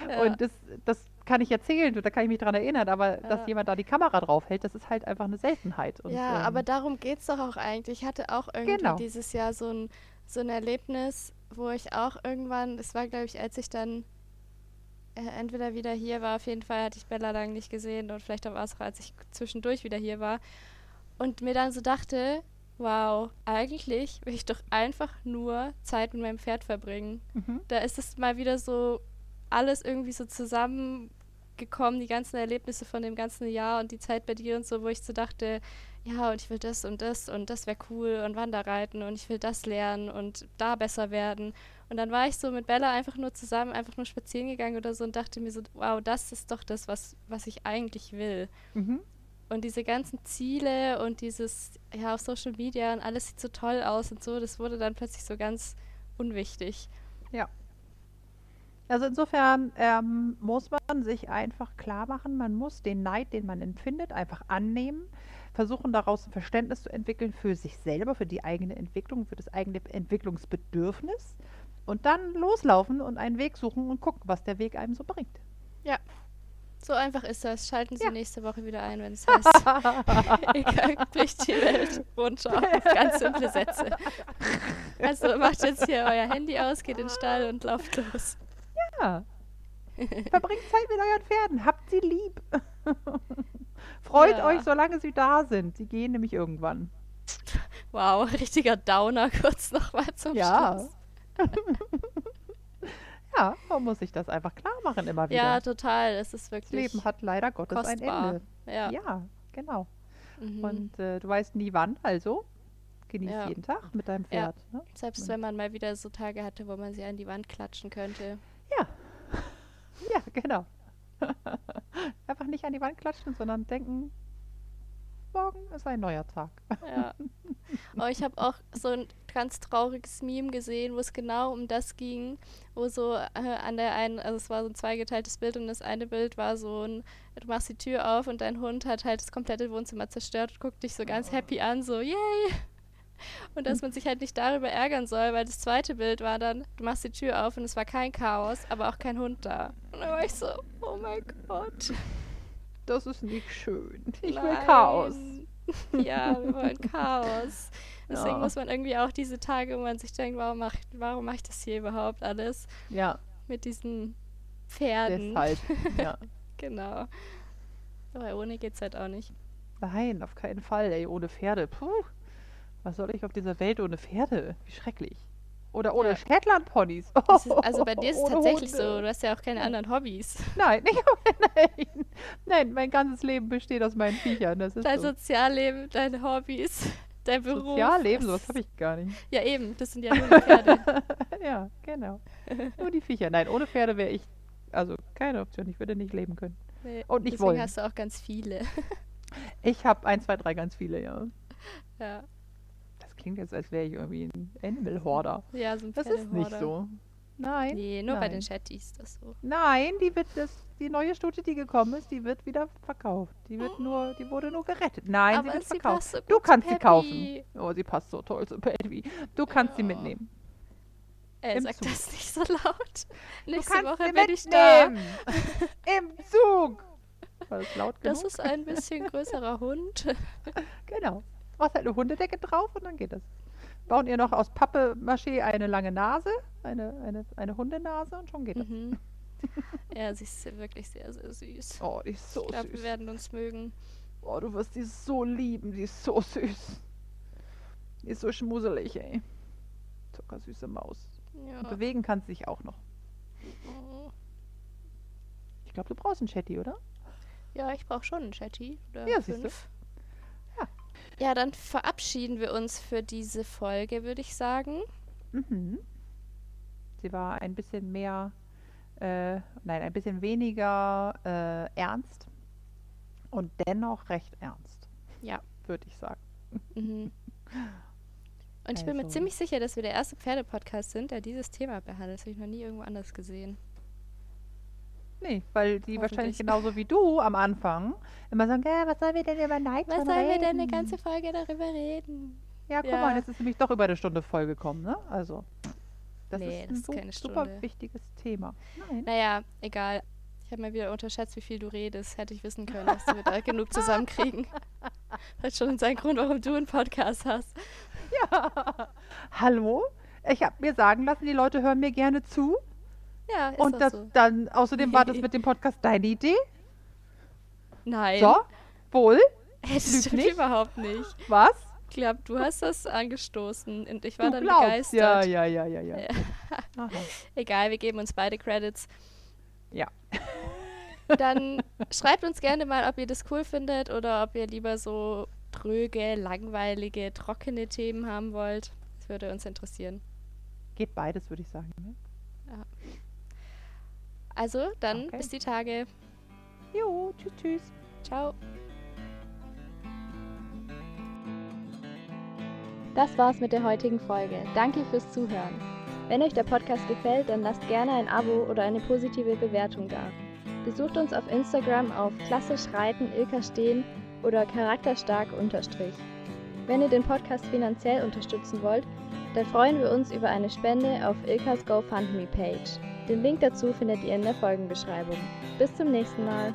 Ja. Und das, das kann ich erzählen, da kann ich mich dran erinnern, aber Ja. dass jemand da die Kamera drauf hält, das ist halt einfach eine Seltenheit. Und, ja, ähm, aber darum geht es doch auch eigentlich. Ich hatte auch irgendwie Genau. dieses Jahr so ein, so ein Erlebnis, wo ich auch irgendwann, das war glaube ich, als ich dann äh, entweder wieder hier war, auf jeden Fall hatte ich Bella lang nicht gesehen und vielleicht auch was, als ich zwischendurch wieder hier war. Und mir dann so dachte, wow, eigentlich will ich doch einfach nur Zeit mit meinem Pferd verbringen. mhm. Da ist es mal wieder so alles irgendwie so zusammengekommen, die ganzen Erlebnisse von dem ganzen Jahr und die Zeit bei dir und so, wo ich so dachte, ja, und ich will das und das und das wäre cool und Wanderreiten und ich will das lernen und da besser werden. Und dann war ich so mit Bella einfach nur zusammen, einfach nur spazieren gegangen oder so und dachte mir so, wow, das ist doch das, was, was ich eigentlich will. Mhm. Und diese ganzen Ziele und dieses, ja, auf Social Media und alles sieht so toll aus und so, das wurde dann plötzlich so ganz unwichtig. Also insofern ähm, muss man sich einfach klar machen, man muss den Neid, den man empfindet, einfach annehmen, versuchen daraus ein Verständnis zu entwickeln für sich selber, für die eigene Entwicklung, für das eigene Entwicklungsbedürfnis und dann loslaufen und einen Weg suchen und gucken, was der Weg einem so bringt. So einfach ist das. Schalten Sie Ja. nächste Woche wieder ein, wenn es heißt, Egal, bricht die Welt runter auf ganz simple Sätze. Also macht jetzt hier euer Handy aus, geht in den Stall und lauft los. Ja. Verbringt Zeit mit euren Pferden. Habt sie lieb. Freut Ja. euch, solange sie da sind. Sie gehen nämlich irgendwann. Wow, richtiger Downer kurz nochmal zum Ja. Schluss. Ja, man muss sich das einfach klar machen immer wieder. Ja, total. Es ist das wirklich Leben hat leider Gottes kostbar. ein Ende. Ja. Ja, genau. Mhm. Und äh, du weißt nie wann, also genieß Ja. jeden Tag mit deinem Ja. Pferd. Ne? Selbst wenn man mal wieder so Tage hatte, wo man sie an die Wand klatschen könnte. Ja. genau. Einfach nicht an die Wand klatschen, sondern denken, morgen ist ein neuer Tag. Ja. Oh, ich habe auch so ein ganz trauriges Meme gesehen, wo es genau um das ging, wo so äh, an der einen, also es war so ein zweigeteiltes Bild und das eine Bild war so ein, du machst die Tür auf und dein Hund hat halt das komplette Wohnzimmer zerstört und guckt dich so ganz happy an, so yay! Und dass man sich halt nicht darüber ärgern soll, weil das zweite Bild war dann, du machst die Tür auf und es war kein Chaos, aber auch kein Hund da. Und dann war ich so, oh mein Gott. Das ist nicht schön. Ich will Nein. Chaos. Ja, wir wollen Chaos. Deswegen Ja. muss man irgendwie auch diese Tage, wo man sich denkt, warum mache warum mach ich das hier überhaupt alles Ja, mit diesen Pferden? deshalb. Ja. Genau. Aber ohne geht's halt auch nicht. Nein, auf keinen Fall, ey, ohne Pferde. Puh. Was soll ich auf dieser Welt ohne Pferde? Wie schrecklich. Oder ohne Ja. Shetland-Ponys. Ist, also bei dir ist es tatsächlich Hunde. so, du hast ja auch keine anderen Hobbys. Nein, nicht, nein, nein, mein ganzes Leben besteht aus meinen Viechern. Das ist Dein so. Sozialleben, deine Hobbys, dein Beruf. Sozialleben, sowas habe ich gar nicht. Ja eben, das sind ja nur die Pferde. ja, genau. Nur die Viecher. Nein, ohne Pferde wäre ich, also keine Option. Ich würde nicht leben können. Nee, Und nicht deswegen wollen. hast du auch ganz viele. Ich habe ein, zwei, drei ganz viele, ja. ja. Klingt jetzt, als wäre ich irgendwie ein Animal-Horder. ja, so ein Das ist nicht so. Nein. Nee, nur bei den nein. Chatties ist das so. Nein, die wird das, die neue Stute, die gekommen ist, die wird wieder verkauft. Die wird nur, die wurde nur gerettet. Nein, Aber sie wird sie verkauft. so du kannst sie kaufen. Oh, sie passt so toll zu Peppy. Du kannst sie Ja. mitnehmen. Er Im sagt Zug. das nicht so laut. Nächste du Woche sie bin ich da. Im Zug. War das laut genug? Das ist ein bisschen größerer Hund. Genau. Machst halt eine Hundedecke drauf und dann geht das. Bauen ihr noch aus Pappe Maché eine lange Nase, eine, eine, eine Hundenase und schon geht das. Mhm. Ja, sie ist wirklich sehr, sehr süß. Oh, die ist so ich glaube, wir süß. werden uns mögen. Oh, du wirst die so lieben, die ist so süß. Die ist so schmuselig, ey. Zuckersüße Maus. Ja. Und bewegen kann sie sich auch noch. Oh. Ich glaube, du brauchst einen Chatty, oder? Ja, ich brauche schon einen Chatty. Oder Ja, fünf. Ja. Ja, dann verabschieden wir uns für diese Folge, würde ich sagen. Mhm. Sie war ein bisschen mehr, äh, nein, ein bisschen weniger äh, ernst und dennoch recht ernst, Ja. würde ich sagen. Mhm. Und ich bin mir Also. ziemlich sicher, dass wir der erste Pferdepodcast sind, der dieses Thema behandelt. Das habe ich noch nie irgendwo anders gesehen. Nee, weil die wahrscheinlich genauso wie du am Anfang immer sagen, was sollen wir denn über Nike Was sollen wir denn eine ganze Folge darüber reden? Ja, guck Ja. mal, jetzt ist nämlich doch über eine Stunde voll gekommen, ne? Also, das Nee, ist das ein ist super Stunde. wichtiges Thema. Nein. Naja, egal. Ich habe mal wieder unterschätzt, wie viel du redest. Hätte ich wissen können, dass wir da genug zusammenkriegen. Das hat schon seinen Grund, warum du einen Podcast hast. Ja. Hallo? Ich habe mir sagen lassen, die Leute hören mir gerne zu. Ja, ist und das so. dann, außerdem war das mit dem Podcast deine Idee. Nein, So, wohl, das stimmt nicht. überhaupt nicht. was? Ich glaube, du hast das angestoßen und ich war du dann glaubst. begeistert. Ja, ja, ja, ja, ja. Ja. Egal, wir geben uns beide Credits. Ja. Dann schreibt uns gerne mal, ob ihr das cool findet oder ob ihr lieber so tröge, langweilige, trockene Themen haben wollt. Das würde uns interessieren. Geht beides, würde ich sagen. Ne? Also, dann Okay. bis die Tage. Jo, tschüss, tschüss. Ciao. Das war's mit der heutigen Folge. Danke fürs Zuhören. Wenn euch der Podcast gefällt, dann lasst gerne ein Abo oder eine positive Bewertung da. Besucht uns auf Instagram auf klassisch reiten Ilka stehen oder charakterstark unterstrich. Wenn ihr den Podcast finanziell unterstützen wollt, dann freuen wir uns über eine Spende auf Ilkas GoFundMe Page. Den Link dazu findet ihr in der Folgenbeschreibung. Bis zum nächsten Mal.